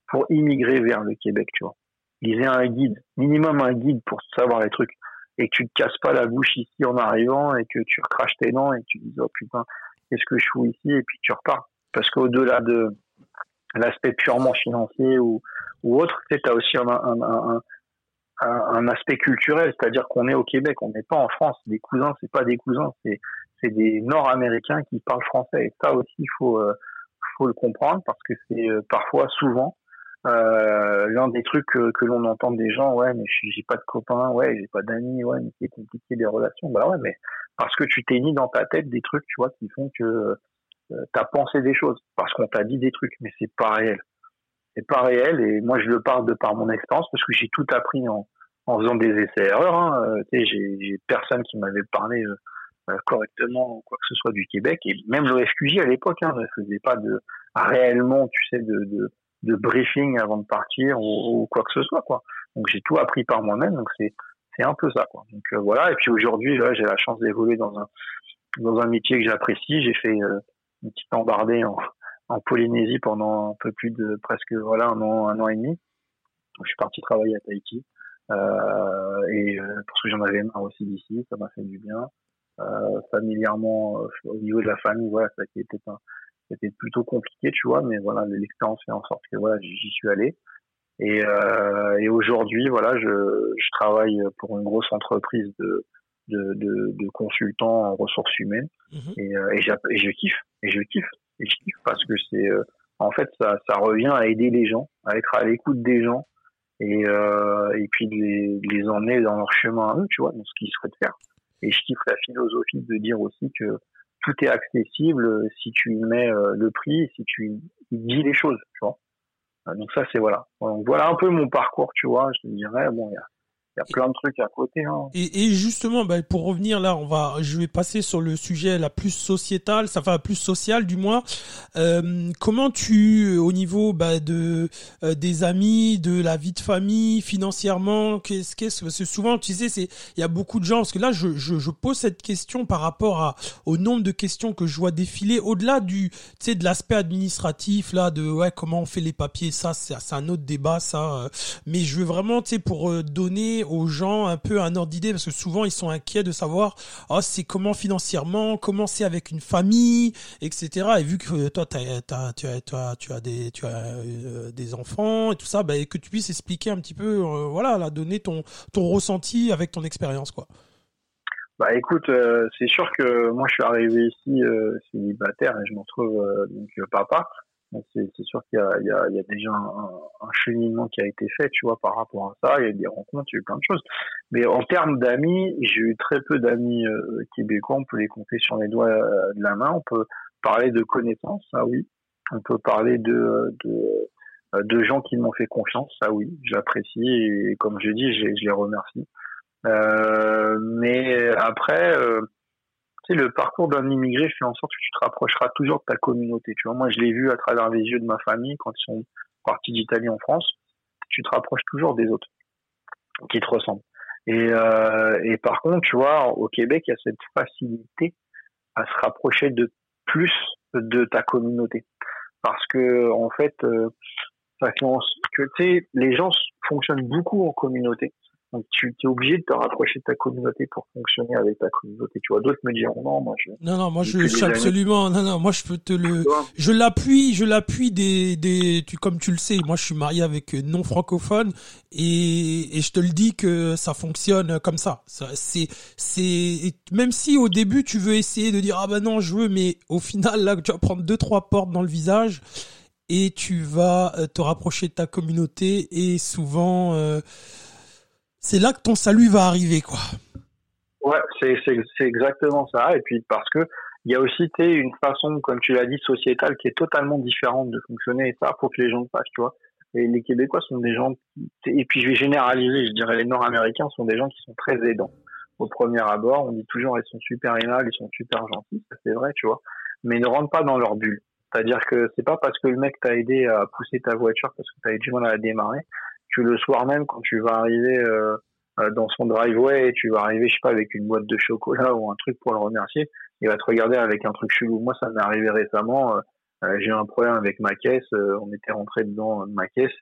pour immigrer vers le Québec, tu vois. Ils aient un guide, minimum un guide pour savoir les trucs et que tu te casses pas la bouche ici en arrivant et que tu recraches tes dents et tu dis oh putain qu'est-ce que je fous ici et puis tu repars parce qu'au-delà de l'aspect purement financier ou, ou autre, tu as aussi un, un, un, un, aspect culturel, c'est-à-dire qu'on est au Québec, on n'est pas en France. Des cousins, c'est pas des cousins, c'est c'est des Nord-Américains qui parlent français. Et ça aussi, il faut, euh, faut le comprendre parce que c'est euh, parfois, souvent, euh, l'un des trucs que, que l'on entend des gens, ouais, mais j'ai pas de copains, ouais, j'ai pas d'amis, ouais, mais c'est compliqué les relations. Bah ouais, mais parce que tu t'es mis dans ta tête des trucs, tu vois, qui font que euh, t'as pensé des choses, parce qu'on t'a dit des trucs, mais c'est pas réel. C'est pas réel, et moi je le parle de par mon expérience, parce que j'ai tout appris en, en faisant des essais-erreurs. Hein. Sais, j'ai personne qui m'avait parlé euh, correctement quoi que ce soit du Québec et même le FQJ à l'époque hein, ne faisait pas de réellement tu sais de, de, de briefing avant de partir ou, quoi que ce soit quoi. Donc j'ai tout appris par moi-même donc c'est c'est un peu ça quoi. Donc euh, voilà. Et puis aujourd'hui j'ai la chance d'évoluer dans un dans un métier que j'apprécie. J'ai fait euh, une petite embardée en, en Polynésie pendant un peu plus de presque voilà un an un an et demi. Je suis parti travailler à Tahiti. Euh, et parce que j'en avais marre aussi d'ici ça m'a fait du bien. Euh, familièrement, euh, au niveau de la famille, voilà, ça a été c'était plutôt compliqué, tu vois, mais voilà, l'expérience fait en sorte que voilà, j'y suis allé. Et, euh, et aujourd'hui, voilà, je, je travaille pour une grosse entreprise de, de, de, de consultants en ressources humaines Mhm. et, euh, et, je kiffe et je kiffe et je kiffe parce que c'est euh, en fait ça, ça revient à aider les gens à être à l'écoute des gens et et puis de les, de les emmener dans leur chemin à eux tu vois dans ce qu'ils souhaitent faire et je kiffe la philosophie de dire aussi que tout est accessible si tu mets euh, le prix si tu dis les choses tu vois. Euh, donc ça c'est voilà. Donc voilà un peu mon parcours tu vois. Je te dirais bon il y a il y a plein de trucs à côté hein. Et, et justement, bah, pour revenir là, on va, je vais passer sur le sujet la plus sociétale, ça va plus social du moins. Euh, comment tu, au niveau bah, de euh, des amis, de la vie de famille, financièrement, qu'est-ce qu'est-ce parce que souvent tu sais, c'est il y a beaucoup de gens parce que là, je, je, je pose cette question par rapport à au nombre de questions que je vois défiler, au-delà du, tu sais, de l'aspect administratif là, de ouais comment on fait les papiers, ça c'est un autre débat ça. euh, mais je veux vraiment, tu sais, pour euh, aux gens un peu un ordre d'idée, parce que souvent ils sont inquiets de savoir, oh, c'est comment financièrement, comment c'est avec une famille, etc. Et vu que euh, toi, tu as, tu as, tu as des, tu as euh, des enfants et tout ça, bah, que tu puisses expliquer un petit peu, euh, voilà, là, donner ton, ton ressenti avec ton expérience, quoi. Bah écoute, c'est sûr que moi je suis arrivé ici célibataire et je me retrouve euh, donc papa. C'est sûr qu'il y y, y a déjà un, un cheminement qui a été fait, tu vois, par rapport à ça. Il y a eu des rencontres, il y a eu plein de choses. Mais en termes d'amis, j'ai eu très peu d'amis euh, québécois. On peut les compter sur les doigts euh, de la main. On peut parler de connaissances, ça oui. On peut parler de, de, euh, de gens qui m'ont fait confiance, ça oui. J'apprécie et comme je dis, je les remercie. Euh, mais après, euh, tu sais, le parcours d'un immigré fait en sorte que tu te rapprocheras toujours de ta communauté. Tu vois, moi, je l'ai vu à travers les yeux de ma famille quand ils sont partis d'Italie en France. Tu te rapproches toujours des autres qui te ressemblent. Et, euh, et par contre, tu vois, au Québec, il y a cette facilité à se rapprocher de plus de ta communauté. Parce que, en fait, euh, que, les gens fonctionnent beaucoup en communauté. Donc tu es obligé de te rapprocher de ta communauté pour fonctionner avec ta communauté. Tu vois, d'autres me diront non, moi je. Non, non, moi je, je absolument, non, non, moi je peux te le, je l'appuie, je l'appuie des, des, tu, comme tu le sais, moi je suis marié avec non francophones et, et je te le dis que ça fonctionne comme ça. Ça, C'est, c'est, même si au début tu veux essayer de dire ah ben non je veux, mais au final là tu vas prendre deux trois portes dans le visage et tu vas euh, te rapprocher de ta communauté et souvent euh, c'est là que ton salut va arriver quoi. Ouais, c'est c'est c'est exactement ça. Et puis parce que il y a aussi une façon, comme tu l'as dit, sociétale qui est totalement différente de fonctionner. Et ça, faut que les gens le sachent, tu vois. Et les Québécois sont des gens, et puis je vais généraliser, je dirais les Nord-Américains sont des gens qui sont très aidants. Au premier abord, on dit toujours ils sont super aimables, ils sont super gentils, c'est vrai, tu vois. Mais ne rentre pas dans leur bulle. C'est-à-dire que c'est pas parce que le mec t'a aidé à pousser ta voiture parce que t'avais du mal à la démarrer que le soir même, quand tu vas arriver euh, euh, dans son driveway, tu vas arriver, je sais pas, avec une boîte de chocolat ou un truc pour le remercier, il va te regarder avec un truc chelou. Moi, ça m'est arrivé récemment. euh, euh, j'ai eu un problème avec ma caisse. on était rentré dedans de ma caisse.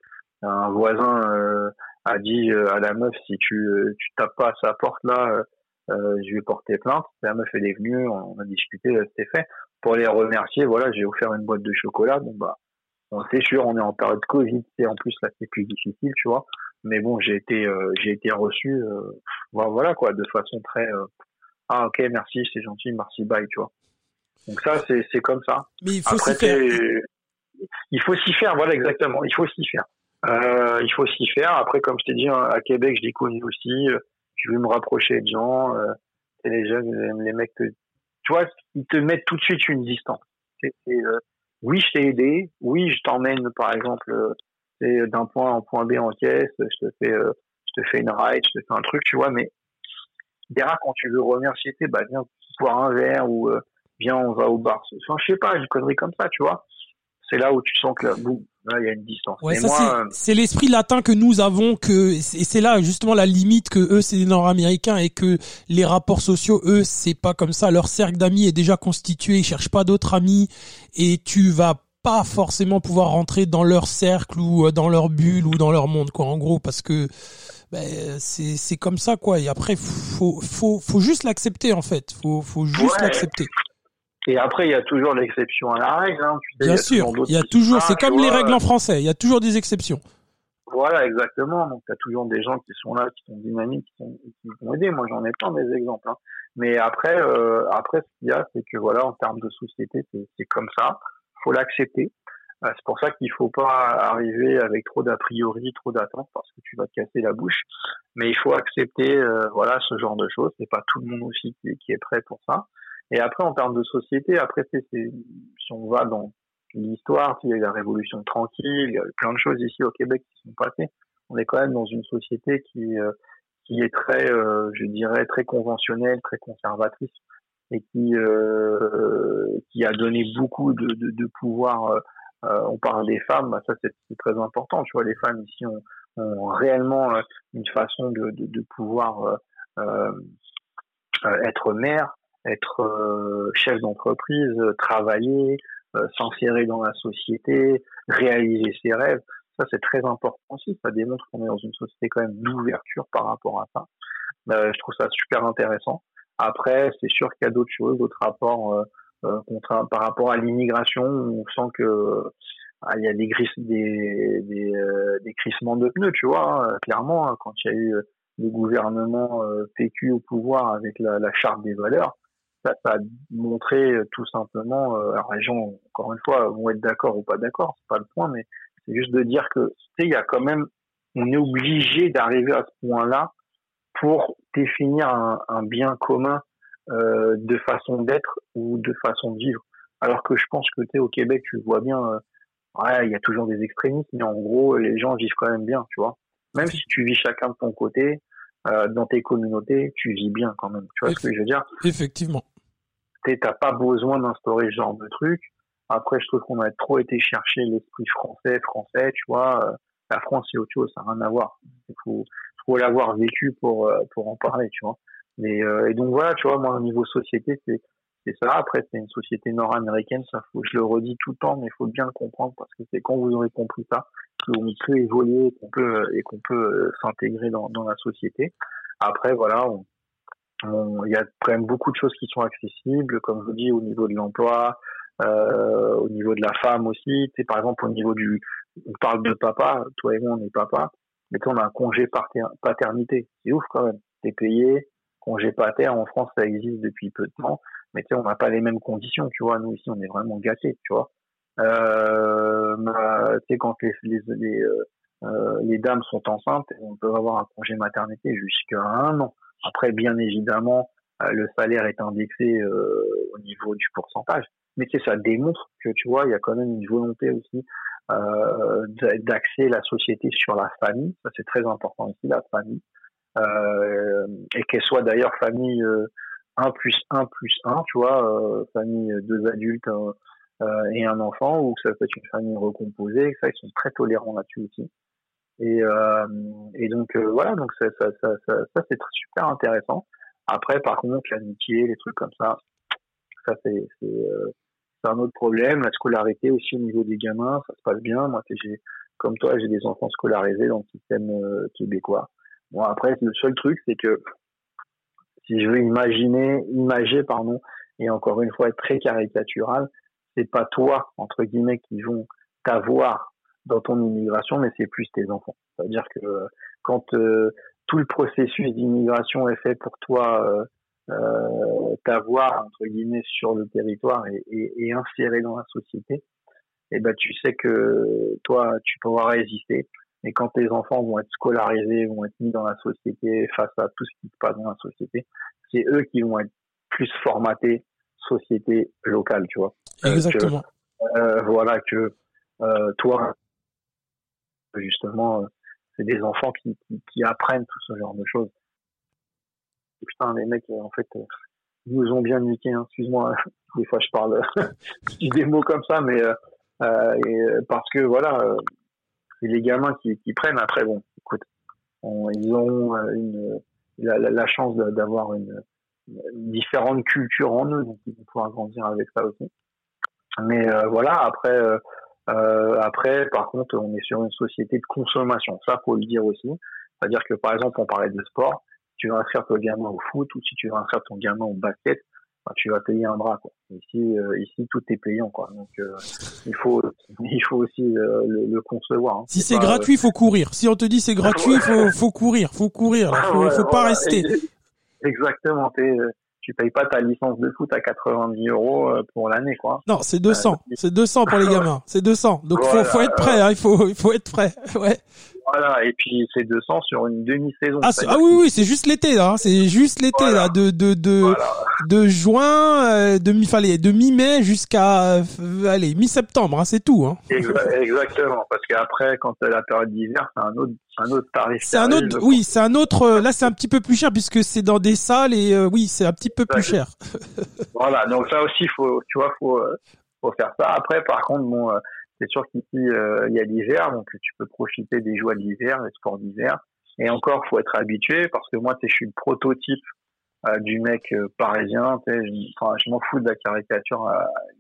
Un voisin a dit à la meuf si tu tu tapes pas à sa porte là, je vais porter plainte. La meuf elle est venue, on a discuté, c'était fait. Pour les remercier, voilà, j'ai offert une boîte de chocolat. Bon bah, bon, c'est sûr, on est en période Covid, et en plus là c'est plus difficile, tu vois. Mais bon, j'ai été euh, j'ai été reçu, euh, voilà, voilà, quoi, de façon très euh, ah ok merci c'est gentil merci bye tu vois. Donc ça c'est c'est comme ça. Mais il faut Après, s'y faire. il faut s'y faire, voilà exactement. Il faut s'y faire. Euh, il faut s'y faire. Après, comme je t'ai dit, hein, à Québec, je l'ai connu aussi. euh, Je veux me rapprocher de gens. Euh, et les jeunes, les, mecs, te, tu vois, ils te mettent tout de suite une distance. C'est, c'est, euh, oui, je t'ai aidé. Oui, je t'emmène, par exemple, euh, c'est d'un point A en point B en caisse. Je te fais, euh, je te fais une ride, je te fais un truc, tu vois. Mais derrière, quand tu veux remercier, bah viens boire un verre ou euh, viens, on va au bar. Enfin, je sais pas, une connerie comme ça, tu vois. C'est là où tu sens que boum, il y a une distance. Ouais, Et ça moi, c'est- l'esprit latin que nous avons que et c'est là justement la limite que eux c'est des Nord-Américains et que les rapports sociaux eux c'est pas comme ça. Leur cercle d'amis est déjà constitué. Ils cherchent pas d'autres amis et tu vas pas forcément pouvoir rentrer dans leur cercle ou euh, dans leur bulle ou dans leur monde quoi en gros parce que ben, c'est c'est comme ça quoi. Et après faut faut faut juste l'accepter en fait. Faut faut juste Ouais. l'accepter et après, il y a toujours l'exception à la règle. Hein, tu sais, bien sûr il y a toujours c'est marchent, comme les règles en français il y a toujours des exceptions Voilà, exactement. Donc, tu as toujours des gens qui sont là, qui sont dynamiques, qui, sont, qui vont aider. Moi, j'en ai plein des exemples. Hein. Mais après, euh, après, ce qu'il y a, c'est que voilà, en termes de société, c'est comme ça. faut l'accepter. Euh, c'est pour ça qu'il faut pas arriver avec trop d'a priori, trop d'attentes, parce que tu vas te casser la bouche. Mais il faut accepter, euh, voilà, ce genre de choses. C'est pas tout le monde aussi qui, qui, est prêt pour ça. Et après, en termes de société, après, c'est si on va dans l'histoire, il y a eu la révolution tranquille, il y a eu plein de choses ici au Québec qui sont passées. On est quand même dans une société qui euh, qui est très, euh, je dirais, très conventionnelle, très conservatrice, et qui euh, qui a donné beaucoup de, de, de pouvoir. on parle des femmes, bah, ça c'est très important. Tu vois, les femmes ici ont, ont réellement une façon de, de pouvoir être mère, être chef d'entreprise, travailler, euh, s'insérer dans la société, réaliser ses rêves. Ça, c'est très important aussi. Ça démontre qu'on est dans une société quand même d'ouverture par rapport à ça. Euh, je trouve ça super intéressant. Après, c'est sûr qu'il y a d'autres choses, d'autres rapports euh, euh par rapport à l'immigration. On sent que ah, il y a des, des, des, des, crissements de pneus, tu vois, hein, clairement, hein, quand il y a eu le gouvernement PQ au pouvoir avec la, la charte des valeurs, ça, ça a montré euh, tout simplement, euh, alors les gens, encore une fois, vont être d'accord ou pas d'accord, c'est pas le point, mais c'est juste de dire que, tu sais, il y a quand même, on est obligé d'arriver à ce point-là pour définir un, un bien commun euh, de façon d'être ou de façon de vivre. Alors que je pense que tu au Québec, tu vois bien, euh, ouais, il y a toujours des extrémistes, mais en gros, les gens vivent quand même bien, tu vois. Même si tu vis chacun de ton côté, euh, dans tes communautés, tu vis bien quand même. Tu vois ce que je veux dire? Effectivement. T'as pas besoin d'instaurer ce genre de truc. Après, je trouve qu'on a trop été chercher l'esprit français, français, tu vois. Euh, la France, c'est autre chose, ça n'a rien à voir. Il faut, faut l'avoir vécu pour, euh, pour en parler, tu vois. Mais, et donc voilà, tu vois, moi, au niveau société, c'est c'est ça. Après, c'est une société nord-américaine, ça faut, je le redis tout le temps, mais il faut bien le comprendre parce que c'est quand vous aurez compris ça qu'on peut évoluer qu'on peut et qu'on peut euh, s'intégrer dans, dans la société. Après, voilà, il y a quand même beaucoup de choses qui sont accessibles, comme je vous dis, au niveau de l'emploi, euh, au niveau de la femme aussi. Tu par exemple, au niveau du, on parle de papa, toi et moi on est papa, mais on a un congé paternité. C'est ouf quand même. T'es payé, congé pater en France ça existe depuis peu de temps mais tu sais, on n'a pas les mêmes conditions, tu vois. Nous ici, on est vraiment gâtés, tu vois. Euh, tu sais, quand les les les, euh, euh, les dames sont enceintes, on peut avoir un congé maternité jusqu'à un an. Après, bien évidemment, euh, le salaire est indexé euh, au niveau du pourcentage, mais tu sais, ça démontre que tu vois, il y a quand même une volonté aussi euh, d'axer la société sur la famille. Ça, c'est très important ici, la famille, et qu'elle soit d'ailleurs famille 1 plus 1 plus 1, tu vois, euh, famille deux adultes euh, et un enfant, ou que ça peut être une famille recomposée, ça, ils sont très tolérants là-dessus aussi. Et, euh, et donc voilà, donc ça, ça, ça, ça, c'est super intéressant. Après, par contre, l'amitié, les trucs comme ça, ça c'est c'est un autre problème. La scolarité aussi au niveau des gamins, ça se passe bien. Moi, j'ai comme toi, j'ai des enfants scolarisés dans le système québécois. Bon, après, le seul truc, c'est que si je veux imaginer, imager, pardon, et encore une fois être très caricatural, c'est pas toi, entre guillemets, qui vont t'avoir dans ton immigration, mais c'est plus tes enfants. C'est-à-dire que euh, quand euh, tout le processus d'immigration est fait pour toi, euh, euh, t'avoir, entre guillemets, sur le territoire et, et, et inséré dans la société, et eh ben tu sais que toi, tu pourras résister. Et quand tes enfants vont être scolarisés, vont être mis dans la société face à tout ce qui se passe dans la société, c'est eux qui vont être plus formatés société locale, tu vois. Euh, Exactement. Euh, voilà que euh, toi, justement, c'est des enfants qui, qui, qui, apprennent tout ce genre de choses. Et putain, les mecs, en fait, ils nous ont bien niqué. Hein. Excuse-moi, des fois je parle des mots comme ça, mais et, parce que voilà c'est les gamins qui, qui, prennent. Après, bon, écoute, ils ont euh, une, la, la, chance d'avoir une, une, différente culture en eux, donc ils vont pouvoir grandir avec ça aussi. Mais euh, voilà, après, euh, euh, après, par contre, on est sur une société de consommation. Ça, faut le dire aussi. C'est-à-dire que, par exemple, on parlait de sport. Si tu veux inscrire ton gamin au foot ou si tu veux inscrire ton gamin au basket, tu vas payer un bras. Quoi. Ici, euh, ici, tout est payant. Quoi. Donc, euh, il faut, il faut aussi le, le, concevoir. Hein. Si c'est gratuit, il faut courir. Si on te dit c'est gratuit, il faut, faut courir, faut courir. Faut, faut pas rester. Exactement tu payes pas ta licence de foot à 90 euros euh, pour l'année, quoi. Non, c'est 200. Euh, c'est 200 pour les gamins. C'est 200. Donc, il faut, être prêt, hein. Il faut, il faut être prêt. Ouais. Voilà. Et puis, c'est 200 sur une demi-saison. Ah, ah oui, oui, c'est juste l'été, là. Hein. C'est juste l'été, là. De, de, de, de juin, euh, de fallait, de mi-mai jusqu'à, euh, allez, mi-septembre, hein. C'est tout, hein. Exactement. Parce qu'après, quand c'est la période d'hiver, c'est un autre un autre tarif. C'est un autre, oui, c'est un autre. Euh, là, c'est un petit peu plus cher puisque c'est dans des salles et euh, oui, c'est un petit peu plus cher. voilà, donc ça aussi, faut, tu vois, faut, faut faire ça. Après, par contre, bon, c'est sûr qu'ici il y a l'hiver, donc tu peux profiter des joies de l'hiver, des sports d'hiver. Et encore, faut être habitué parce que moi, je suis le prototype du mec parisien. Je, m'en fous de la caricature,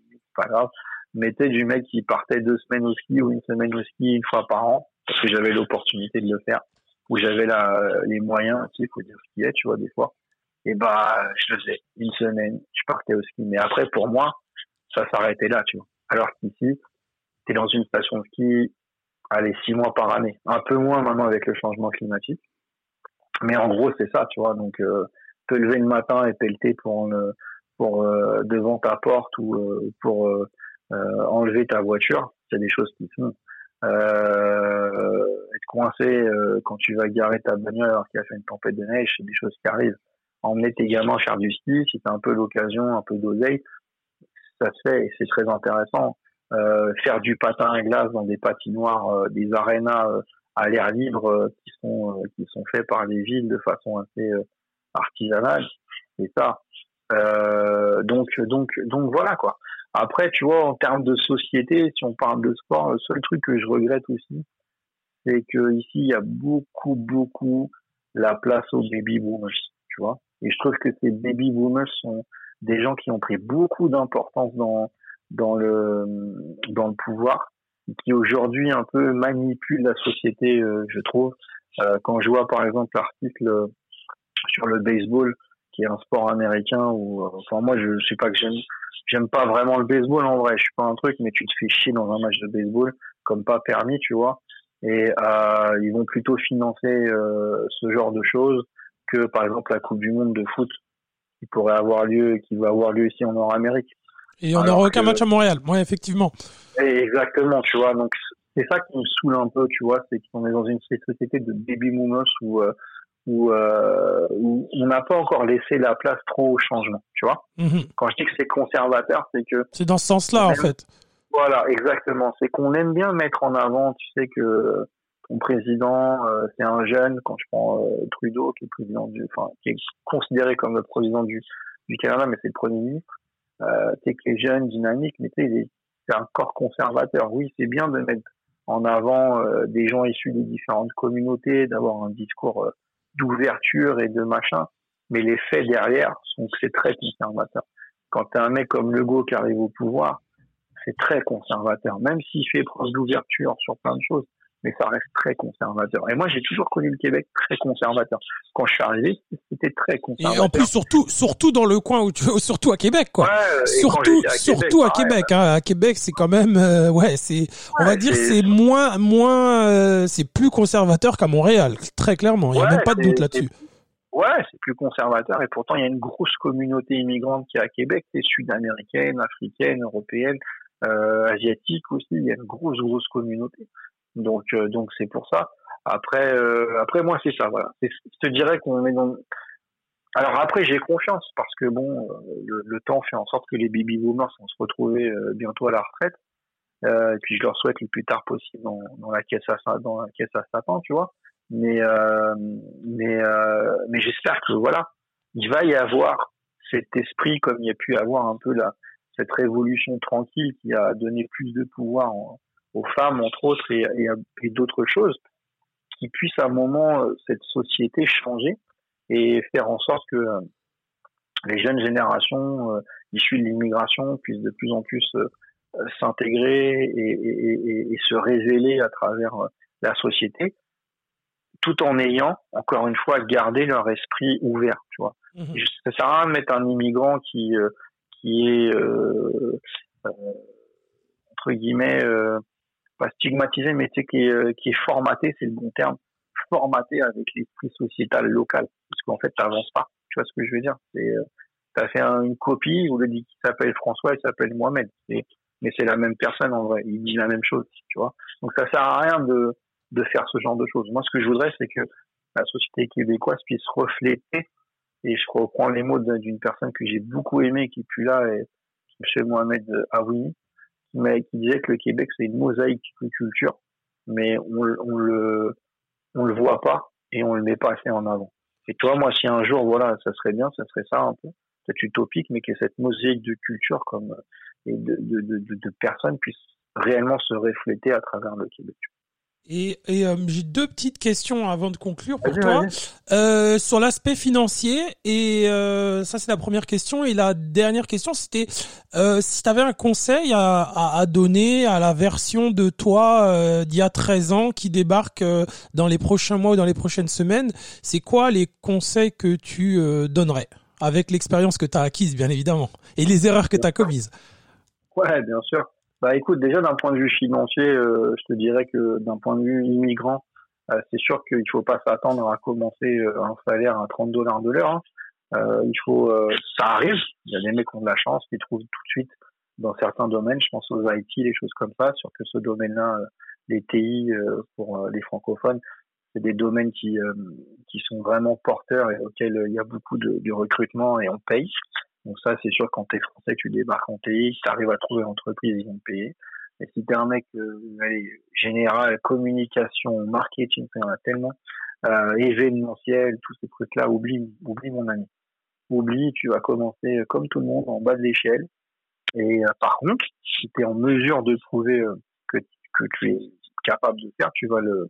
c'est pas grave. Mais tu du mec qui partait deux semaines au ski ou une semaine au ski une fois par an parce que j'avais l'opportunité de le faire, où j'avais les moyens, il faut dire ce qu'il est, tu vois, des fois. Et bah, je le faisais. Une semaine, je partais au ski. Mais après, pour moi, ça s'arrêtait là, tu vois. Alors qu'ici, t'es dans une station de ski, allez, six mois par année. Un peu moins maintenant avec le changement climatique. Mais en gros, c'est ça, tu vois. Donc, euh, te lever le matin et pelleter pour, pour euh, devant ta porte ou euh, pour euh, enlever ta voiture, c'est des choses qui sont euh, être coincé euh, quand tu vas garer ta bagnole alors qu'il a fait une tempête de neige, c'est des choses qui arrivent. Emmener tes gamins faire du ski, si t'as un peu l'occasion, un peu d'oseille, ça se fait et c'est très intéressant. Euh, faire du patin à glace dans des patinoires, euh, des arénas euh, à l'air libre qui sont qui sont faits par les villes de façon assez artisanale, c'est ça. donc donc donc voilà quoi. Après, tu vois, en termes de société, si on parle de sport, le seul truc que je regrette aussi, c'est que ici il y a beaucoup, beaucoup la place aux baby boomers, tu vois. Et je trouve que ces baby boomers sont des gens qui ont pris beaucoup d'importance dans dans le dans le pouvoir, qui aujourd'hui un peu manipulent la société, euh, je trouve. Euh, quand je vois par exemple l'article sur le baseball, qui est un sport américain, où euh, enfin moi je sais pas que j'aime j'aime pas vraiment le baseball en vrai. Je suis pas un truc, mais tu te fais chier dans un match de baseball comme pas permis, tu vois. Et euh, ils vont plutôt financer euh, ce genre de choses que par exemple la Coupe du Monde de foot qui pourrait avoir lieu, qui va avoir lieu ici en Nord-Amérique. Et on n'aura aucun match à Montréal, moi effectivement. exactement, tu vois. Donc c'est ça qui me saoule un peu, tu vois, c'est qu'on est dans une société de baby boomers où euh, où, euh, où on n'a pas encore laissé la place trop au changement, tu vois. Mhm. Quand je dis que c'est conservateur, c'est que... C'est dans ce sens-là, en fait. Voilà, exactement. C'est qu'on aime bien mettre en avant, tu sais, que ton président, euh, c'est un jeune, quand je prends euh, Trudeau, qui est, président du, enfin, qui est considéré comme le président du, du Canada, mais c'est le Premier ministre, euh, tu sais, qui est jeune, dynamique, mais c'est un corps conservateur. Oui, c'est bien de mettre en avant euh, des gens issus des différentes communautés, d'avoir un discours d'ouverture et de machin, mais les faits derrière sont que c'est très conservateur. Quand t'as un mec comme Legault qui arrive au pouvoir, c'est très conservateur, même s'il fait preuve d'ouverture sur plein de choses, mais ça reste très conservateur. Et moi, j'ai toujours connu le Québec très conservateur. Quand je suis arrivé, c'était très conservateur. Et en plus, surtout, surtout dans le coin où tu, surtout à Québec, quoi. surtout, à surtout à Québec. Hein. À Québec, c'est quand même, euh, ouais, c'est, on va dire, c'est moins, moins, euh, c'est plus conservateur qu'à Montréal, très clairement. Il n'y a même pas de doute là-dessus. Ouais, c'est plus conservateur et pourtant il y a une grosse communauté immigrante qui est à Québec, c'est sud-américaine, africaine, européenne, euh, asiatique aussi. Il y a une grosse grosse communauté. Donc euh, donc c'est pour ça. Après euh, après moi c'est ça voilà. Je te dirais qu'on est dans alors après j'ai confiance parce que bon euh, le, temps fait en sorte que les baby boomers vont se retrouver bientôt à la retraite. et puis je leur souhaite le plus tard possible dans, dans la caisse à dans la caisse à Satan, tu vois. Mais mais mais j'espère que voilà, il va y avoir cet esprit comme il y a pu avoir un peu la cette révolution tranquille qui a donné plus de pouvoir en, aux femmes, entre autres, et, et, d'autres choses, qui puissent à un moment, euh, cette société changer et faire en sorte que euh, les jeunes générations euh, issues de l'immigration puissent de plus en plus s'intégrer et, et, se révéler à travers la société tout en ayant, encore une fois, gardé leur esprit ouvert, tu vois. Mmh. Ça sert à rien de mettre un immigrant qui, euh, qui est, euh, euh, entre guillemets, pas stigmatisé, mais tu sais, qui est, qui est formaté, c'est le bon terme, formaté avec l'esprit sociétal local. Parce qu'en fait, t'avances pas. Tu vois ce que je veux dire? C'est, t'as fait une copie, ou le dit qu'il s'appelle François, il s'appelle Mohamed. Mais c'est la même personne en vrai. Il dit la même chose, tu vois. Donc ça sert à rien de, de faire ce genre de choses. Moi, ce que je voudrais, c'est que la société québécoise puisse refléter, et je reprends les mots d'une personne que j'ai beaucoup aimée, qui est plus là, et M. Mohamed Aoui, mais qui disait que le Québec, c'est une mosaïque de culture, mais on, on le, on le voit pas et on le met pas assez en avant. Et toi, moi, si un jour, voilà, ça serait bien, ça serait ça un peu, peut-être utopique, mais que cette mosaïque de culture comme et de, de, de, de personnes puisse réellement se refléter à travers le Québec. Et, et euh, j'ai deux petites questions avant de conclure pour toi euh, sur l'aspect financier. Et euh, ça, c'est la première question. Et la dernière question, c'était si tu avais un conseil à, à, à, donner à la version de toi d'il y a 13 ans qui débarque dans les prochains mois ou dans les prochaines semaines, c'est quoi les conseils que tu donnerais avec l'expérience que tu as acquise, bien évidemment, et les erreurs que tu as commises? Ouais, bien sûr. Bah écoute, déjà d'un point de vue financier, euh, je te dirais que d'un point de vue immigrant, euh, c'est sûr qu'il faut pas s'attendre à commencer euh, un salaire à 30 dollars de l'heure. Hein. il faut, ça arrive. Il y a des mecs qui ont de la chance, qui trouvent tout de suite dans certains domaines. Je pense aux IT, les choses comme ça. Sur que ce domaine-là, les TI pour les francophones, c'est des domaines qui qui sont vraiment porteurs et auxquels il y a beaucoup de, de recrutement et on paye. Donc ça, c'est sûr, quand t'es français, tu débarques en TI, tu arrives à trouver une entreprise, ils vont te payer. Mais si t'es un mec euh, général, communication, marketing, il y en a tellement, euh, événementiel, tous ces trucs-là, oublie, oublie mon ami. Oublie, tu vas commencer euh, comme tout le monde en bas de l'échelle. Et par contre, si tu es en mesure de prouver euh, que, tu es capable de faire, tu vas le,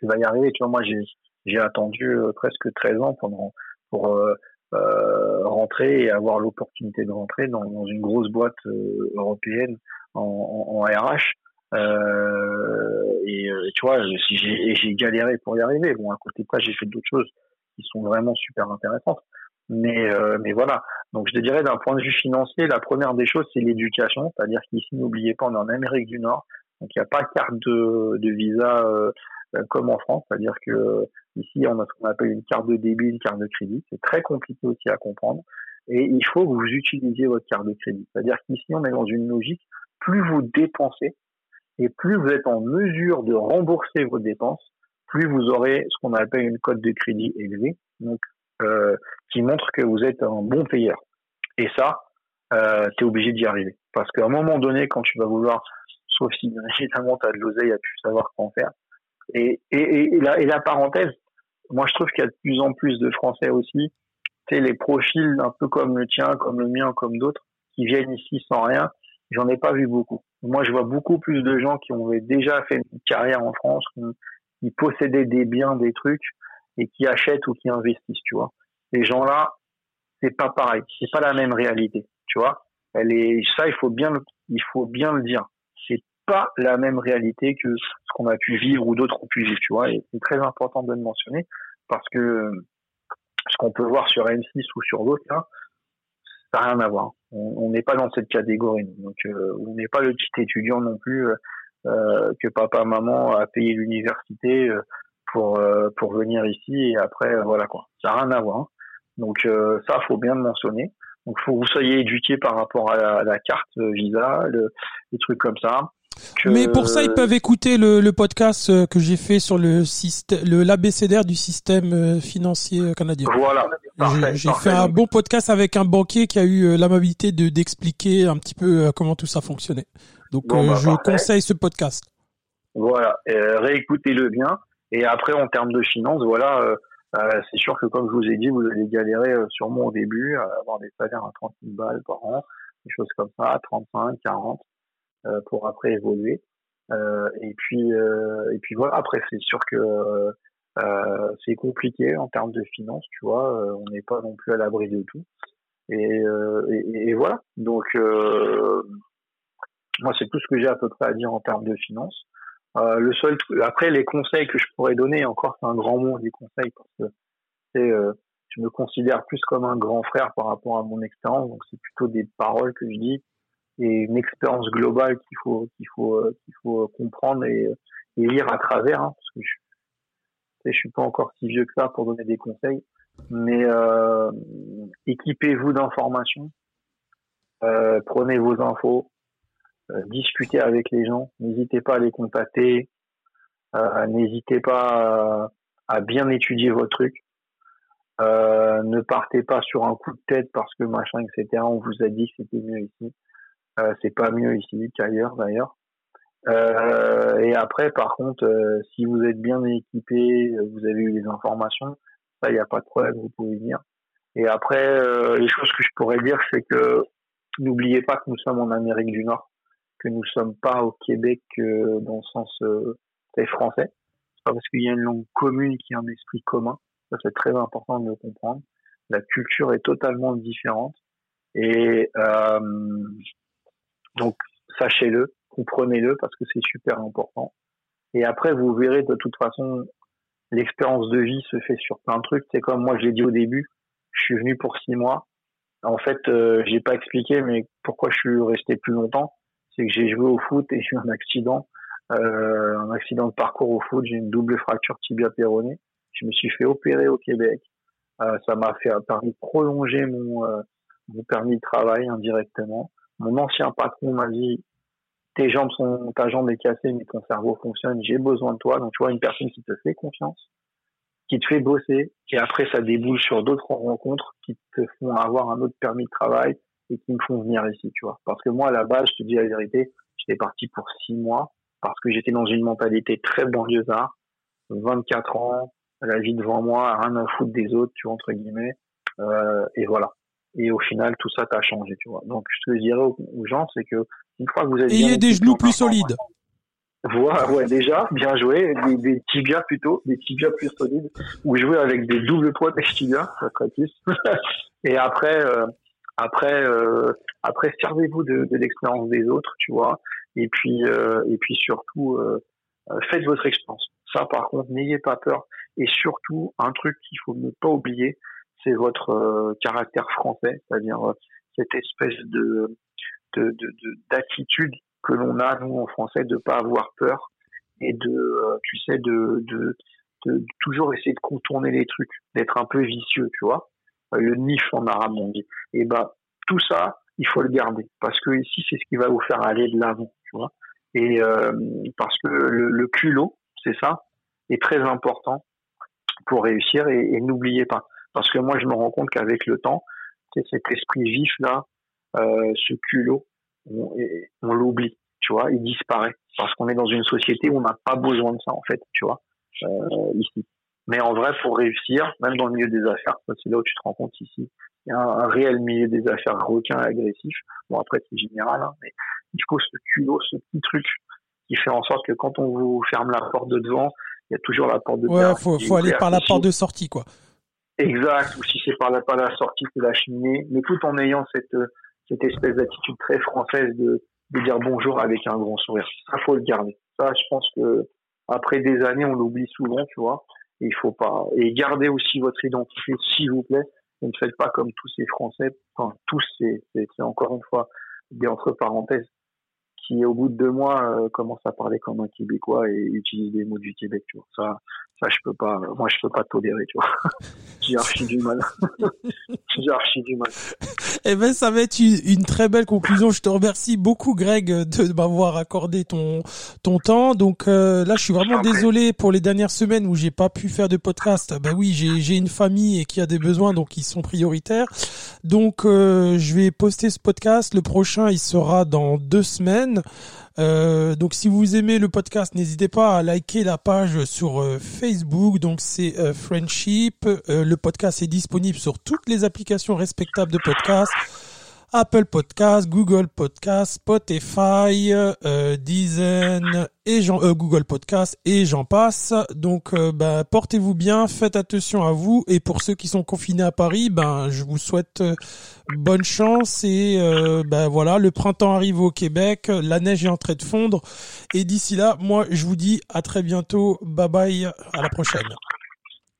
tu vas y arriver. Tu vois, moi, j'ai, attendu presque 13 ans pour euh, rentrer et avoir l'opportunité de rentrer dans, une grosse boîte euh, européenne en, RH. Euh, et, tu vois, j'ai, galéré pour y arriver. Bon, à côté de ça, j'ai fait d'autres choses qui sont vraiment super intéressantes. Mais, mais voilà. Donc, je te dirais, d'un point de vue financier, la première des choses, c'est l'éducation. C'est-à-dire qu'ici, n'oubliez pas, on est en Amérique du Nord. Donc, il n'y a pas carte de, de visa comme en France. C'est-à-dire que Ici, on a ce qu'on appelle une carte de débit, une carte de crédit. C'est très compliqué aussi à comprendre. Et il faut que vous utilisiez votre carte de crédit. C'est-à-dire qu'ici, on est dans une logique, plus vous dépensez et plus vous êtes en mesure de rembourser vos dépenses, plus vous aurez ce qu'on appelle une cote de crédit élevée, donc euh, qui montre que vous êtes un bon payeur. Et ça, euh, tu es obligé d'y arriver. Parce qu'à un moment donné, quand tu vas vouloir, sauf si évidemment tu as de l'oseille pu savoir quoi en faire, et la parenthèse, moi, je trouve qu'il y a de plus en plus de Français aussi, tu sais, les profils un peu comme le tien, comme le mien, comme d'autres, qui viennent ici sans rien. J'en ai pas vu beaucoup. Moi, je vois beaucoup plus de gens qui ont déjà fait une carrière en France, qui, possédaient des biens, des trucs, et qui achètent ou qui investissent, tu vois. Ces gens-là, c'est pas pareil. C'est pas la même réalité, tu vois. Elle est, ça, il faut bien, il faut bien le dire. Pas la même réalité que ce qu'on a pu vivre ou d'autres ont pu vivre, tu vois. Et c'est très important de le mentionner parce que ce qu'on peut voir sur M6 ou sur d'autres, là, ça n'a rien à voir. On n'est pas dans cette catégorie. Donc, euh, on n'est pas le petit étudiant non plus euh, euh que papa, maman a payé l'université euh, pour pour venir ici et après voilà quoi. Ça n'a rien à voir. Donc ça, faut bien le mentionner. Donc, faut que vous soyez éduqué par rapport à la, carte Visa, le, les trucs comme ça. Mais pour ça, ils peuvent écouter le, le podcast euh, que j'ai fait sur le système, le l'ABCDR du système euh, financier euh, canadien. Voilà. J'ai fait un bon podcast avec un banquier qui a eu l'amabilité de d'expliquer un petit peu comment tout ça fonctionnait. Donc, bah, je conseille ce podcast. Voilà. Réécoutez-le bien. Et après, en termes de finances, voilà, c'est sûr que comme je vous ai dit, vous allez galérer sûrement au début, à avoir des salaires à 30 000 balles par an, des choses comme ça, 35, 40. Euh, pour après évoluer. Euh, et puis euh, et puis voilà. Après, c'est sûr que c'est compliqué en termes de finances, tu vois. on n'est pas non plus à l'abri de tout. Et, et, voilà. Donc moi, c'est tout ce que j'ai à peu près à dire en termes de finances. Euh, le seul après les conseils que je pourrais donner, encore c'est un grand mot des conseils parce que c'est, euh, je me considère plus comme un grand frère par rapport à mon expérience, donc c'est plutôt des paroles que je dis et une expérience globale qu'il faut qu'il faut euh, qu'il faut comprendre et, et, lire à travers, hein, parce que je, je suis pas encore si vieux que ça pour donner des conseils, mais euh, équipez-vous d'informations, euh, prenez vos infos, euh, discutez avec les gens, n'hésitez pas à les contacter, euh, n'hésitez pas à, bien étudier votre truc. Euh, ne partez pas sur un coup de tête parce que machin, etc. On vous a dit que c'était mieux ici. Euh, c'est pas mieux ici qu'ailleurs d'ailleurs. Euh, et après, par contre, si vous êtes bien équipé, vous avez eu les informations, ça, il n'y a pas de problème, vous pouvez venir. Et après, les choses que je pourrais dire, c'est que n'oubliez pas que nous sommes en Amérique du Nord que nous sommes pas au Québec euh, dans le sens euh, français. C'est pas parce qu'il y a une langue commune qui a un esprit commun. Ça c'est très important de le comprendre. La culture est totalement différente et euh, donc sachez-le, comprenez-le parce que c'est super important. Et après vous verrez de toute façon l'expérience de vie se fait sur plein de trucs. C'est comme moi je l'ai dit au début, je suis venu pour six mois. En fait, euh, j'ai pas expliqué, mais pourquoi je suis resté plus longtemps c'est que j'ai joué au foot et j'ai eu un accident, euh, un accident de parcours au foot. J'ai une double fracture tibia péronée. Je me suis fait opérer au Québec. Euh, ça m'a fait permis prolonger mon, euh, mon permis de travail indirectement. Mon ancien patron m'a dit tes jambes sont, ta jambe est cassée, mais ton cerveau fonctionne. J'ai besoin de toi. Donc tu vois une personne qui te fait confiance, qui te fait bosser, et après ça déboule sur d'autres rencontres qui te font avoir un autre permis de travail, et qui me font venir ici, tu vois. Parce que moi, à la base, je te dis la vérité, j'étais parti pour six mois parce que j'étais dans une mentalité très banlieusard, 24 ans, la vie devant moi, rien à foutre des autres, tu vois, entre guillemets, euh, et voilà. Et au final, tout ça t'a changé, tu vois. Donc, ce que je dirais aux, gens, c'est que une fois que vous avez ayez des genoux plus solides. Voilà, ouais, déjà, bien joué, des, des, tibias plutôt, des tibias plus solides, ou jouer avec des doubles poids de tibias, ça serait plus. et après, euh, après, euh, après, servez-vous de, de l'expérience des autres, tu vois. Et puis, euh, et puis surtout, euh, euh, faites votre expérience. Ça, par contre, n'ayez pas peur. Et surtout, un truc qu'il faut ne pas oublier, c'est votre euh, caractère français, c'est-à-dire cette espèce de d'attitude de, que l'on a nous en français, de pas avoir peur et de, tu sais, de, toujours essayer de contourner les trucs, d'être un peu vicieux, tu vois le nif en arabe on. Et ben tout ça, il faut le garder parce que ici c'est ce qui va vous faire aller de l'avant, tu vois. Et euh, parce que le, culot, c'est ça, est très important pour réussir et, n'oubliez pas parce que moi je me rends compte qu'avec le temps, c'est cet esprit vif là, euh, ce culot, on, on l'oublie, tu vois, il disparaît parce qu'on est dans une société où on n'a pas besoin de ça en fait, tu vois, euh, ici. Mais en vrai, pour réussir, même dans le milieu des affaires, c'est là où tu te rends compte ici, il y a un, réel milieu des affaires requin et agressif. Bon, après, c'est général, hein, mais il faut ce culot, ce petit truc qui fait en sorte que quand on vous ferme la porte de devant, il y a toujours la porte de ouais, derrière. faut, faut aller par la porte de sortie, quoi. Exact, ou si c'est par la, par la sortie, c'est la cheminée, mais tout en ayant cette, cette espèce d'attitude très française de, de dire bonjour avec un grand sourire. Ça, faut le garder. Ça, je pense que après des années, on l'oublie souvent, tu vois il faut pas et gardez aussi votre identité s'il vous plaît. Ne faites pas comme tous ces Français. Enfin, tous, c'est encore une fois des entre parenthèses qui au bout de deux mois euh, commence à parler comme un Québécois et utilise des mots du Québec. Tu vois. Ça, je peux pas. Moi, je peux pas tolérer. Tu vois. J'ai archi du mal. J'ai archi du mal. Eh ben, ça va être une, très belle conclusion. Je te remercie beaucoup, Greg, de m'avoir accordé ton ton temps. Donc euh, là, je suis vraiment désolé pour les dernières semaines où j'ai pas pu faire de podcast. Ben oui, j'ai j'ai une famille et qui a des besoins, donc ils sont prioritaires. Donc euh, je vais poster ce podcast. Le prochain, il sera dans deux semaines. Euh, donc si vous aimez le podcast, n'hésitez pas à liker la page sur euh, Facebook. Donc c'est euh, Friendship. le podcast est disponible sur toutes les applications respectables de podcast. Apple Podcast, Google Podcast, Spotify, euh, et euh, Google Podcast et j'en passe. Donc, euh, bah, portez-vous bien, faites attention à vous. Et pour ceux qui sont confinés à Paris, ben, je vous souhaite euh, bonne chance. Et ben voilà, le printemps arrive au Québec, la neige est en train de fondre. Et d'ici là, moi, je vous dis à très bientôt. Bye bye, à la prochaine.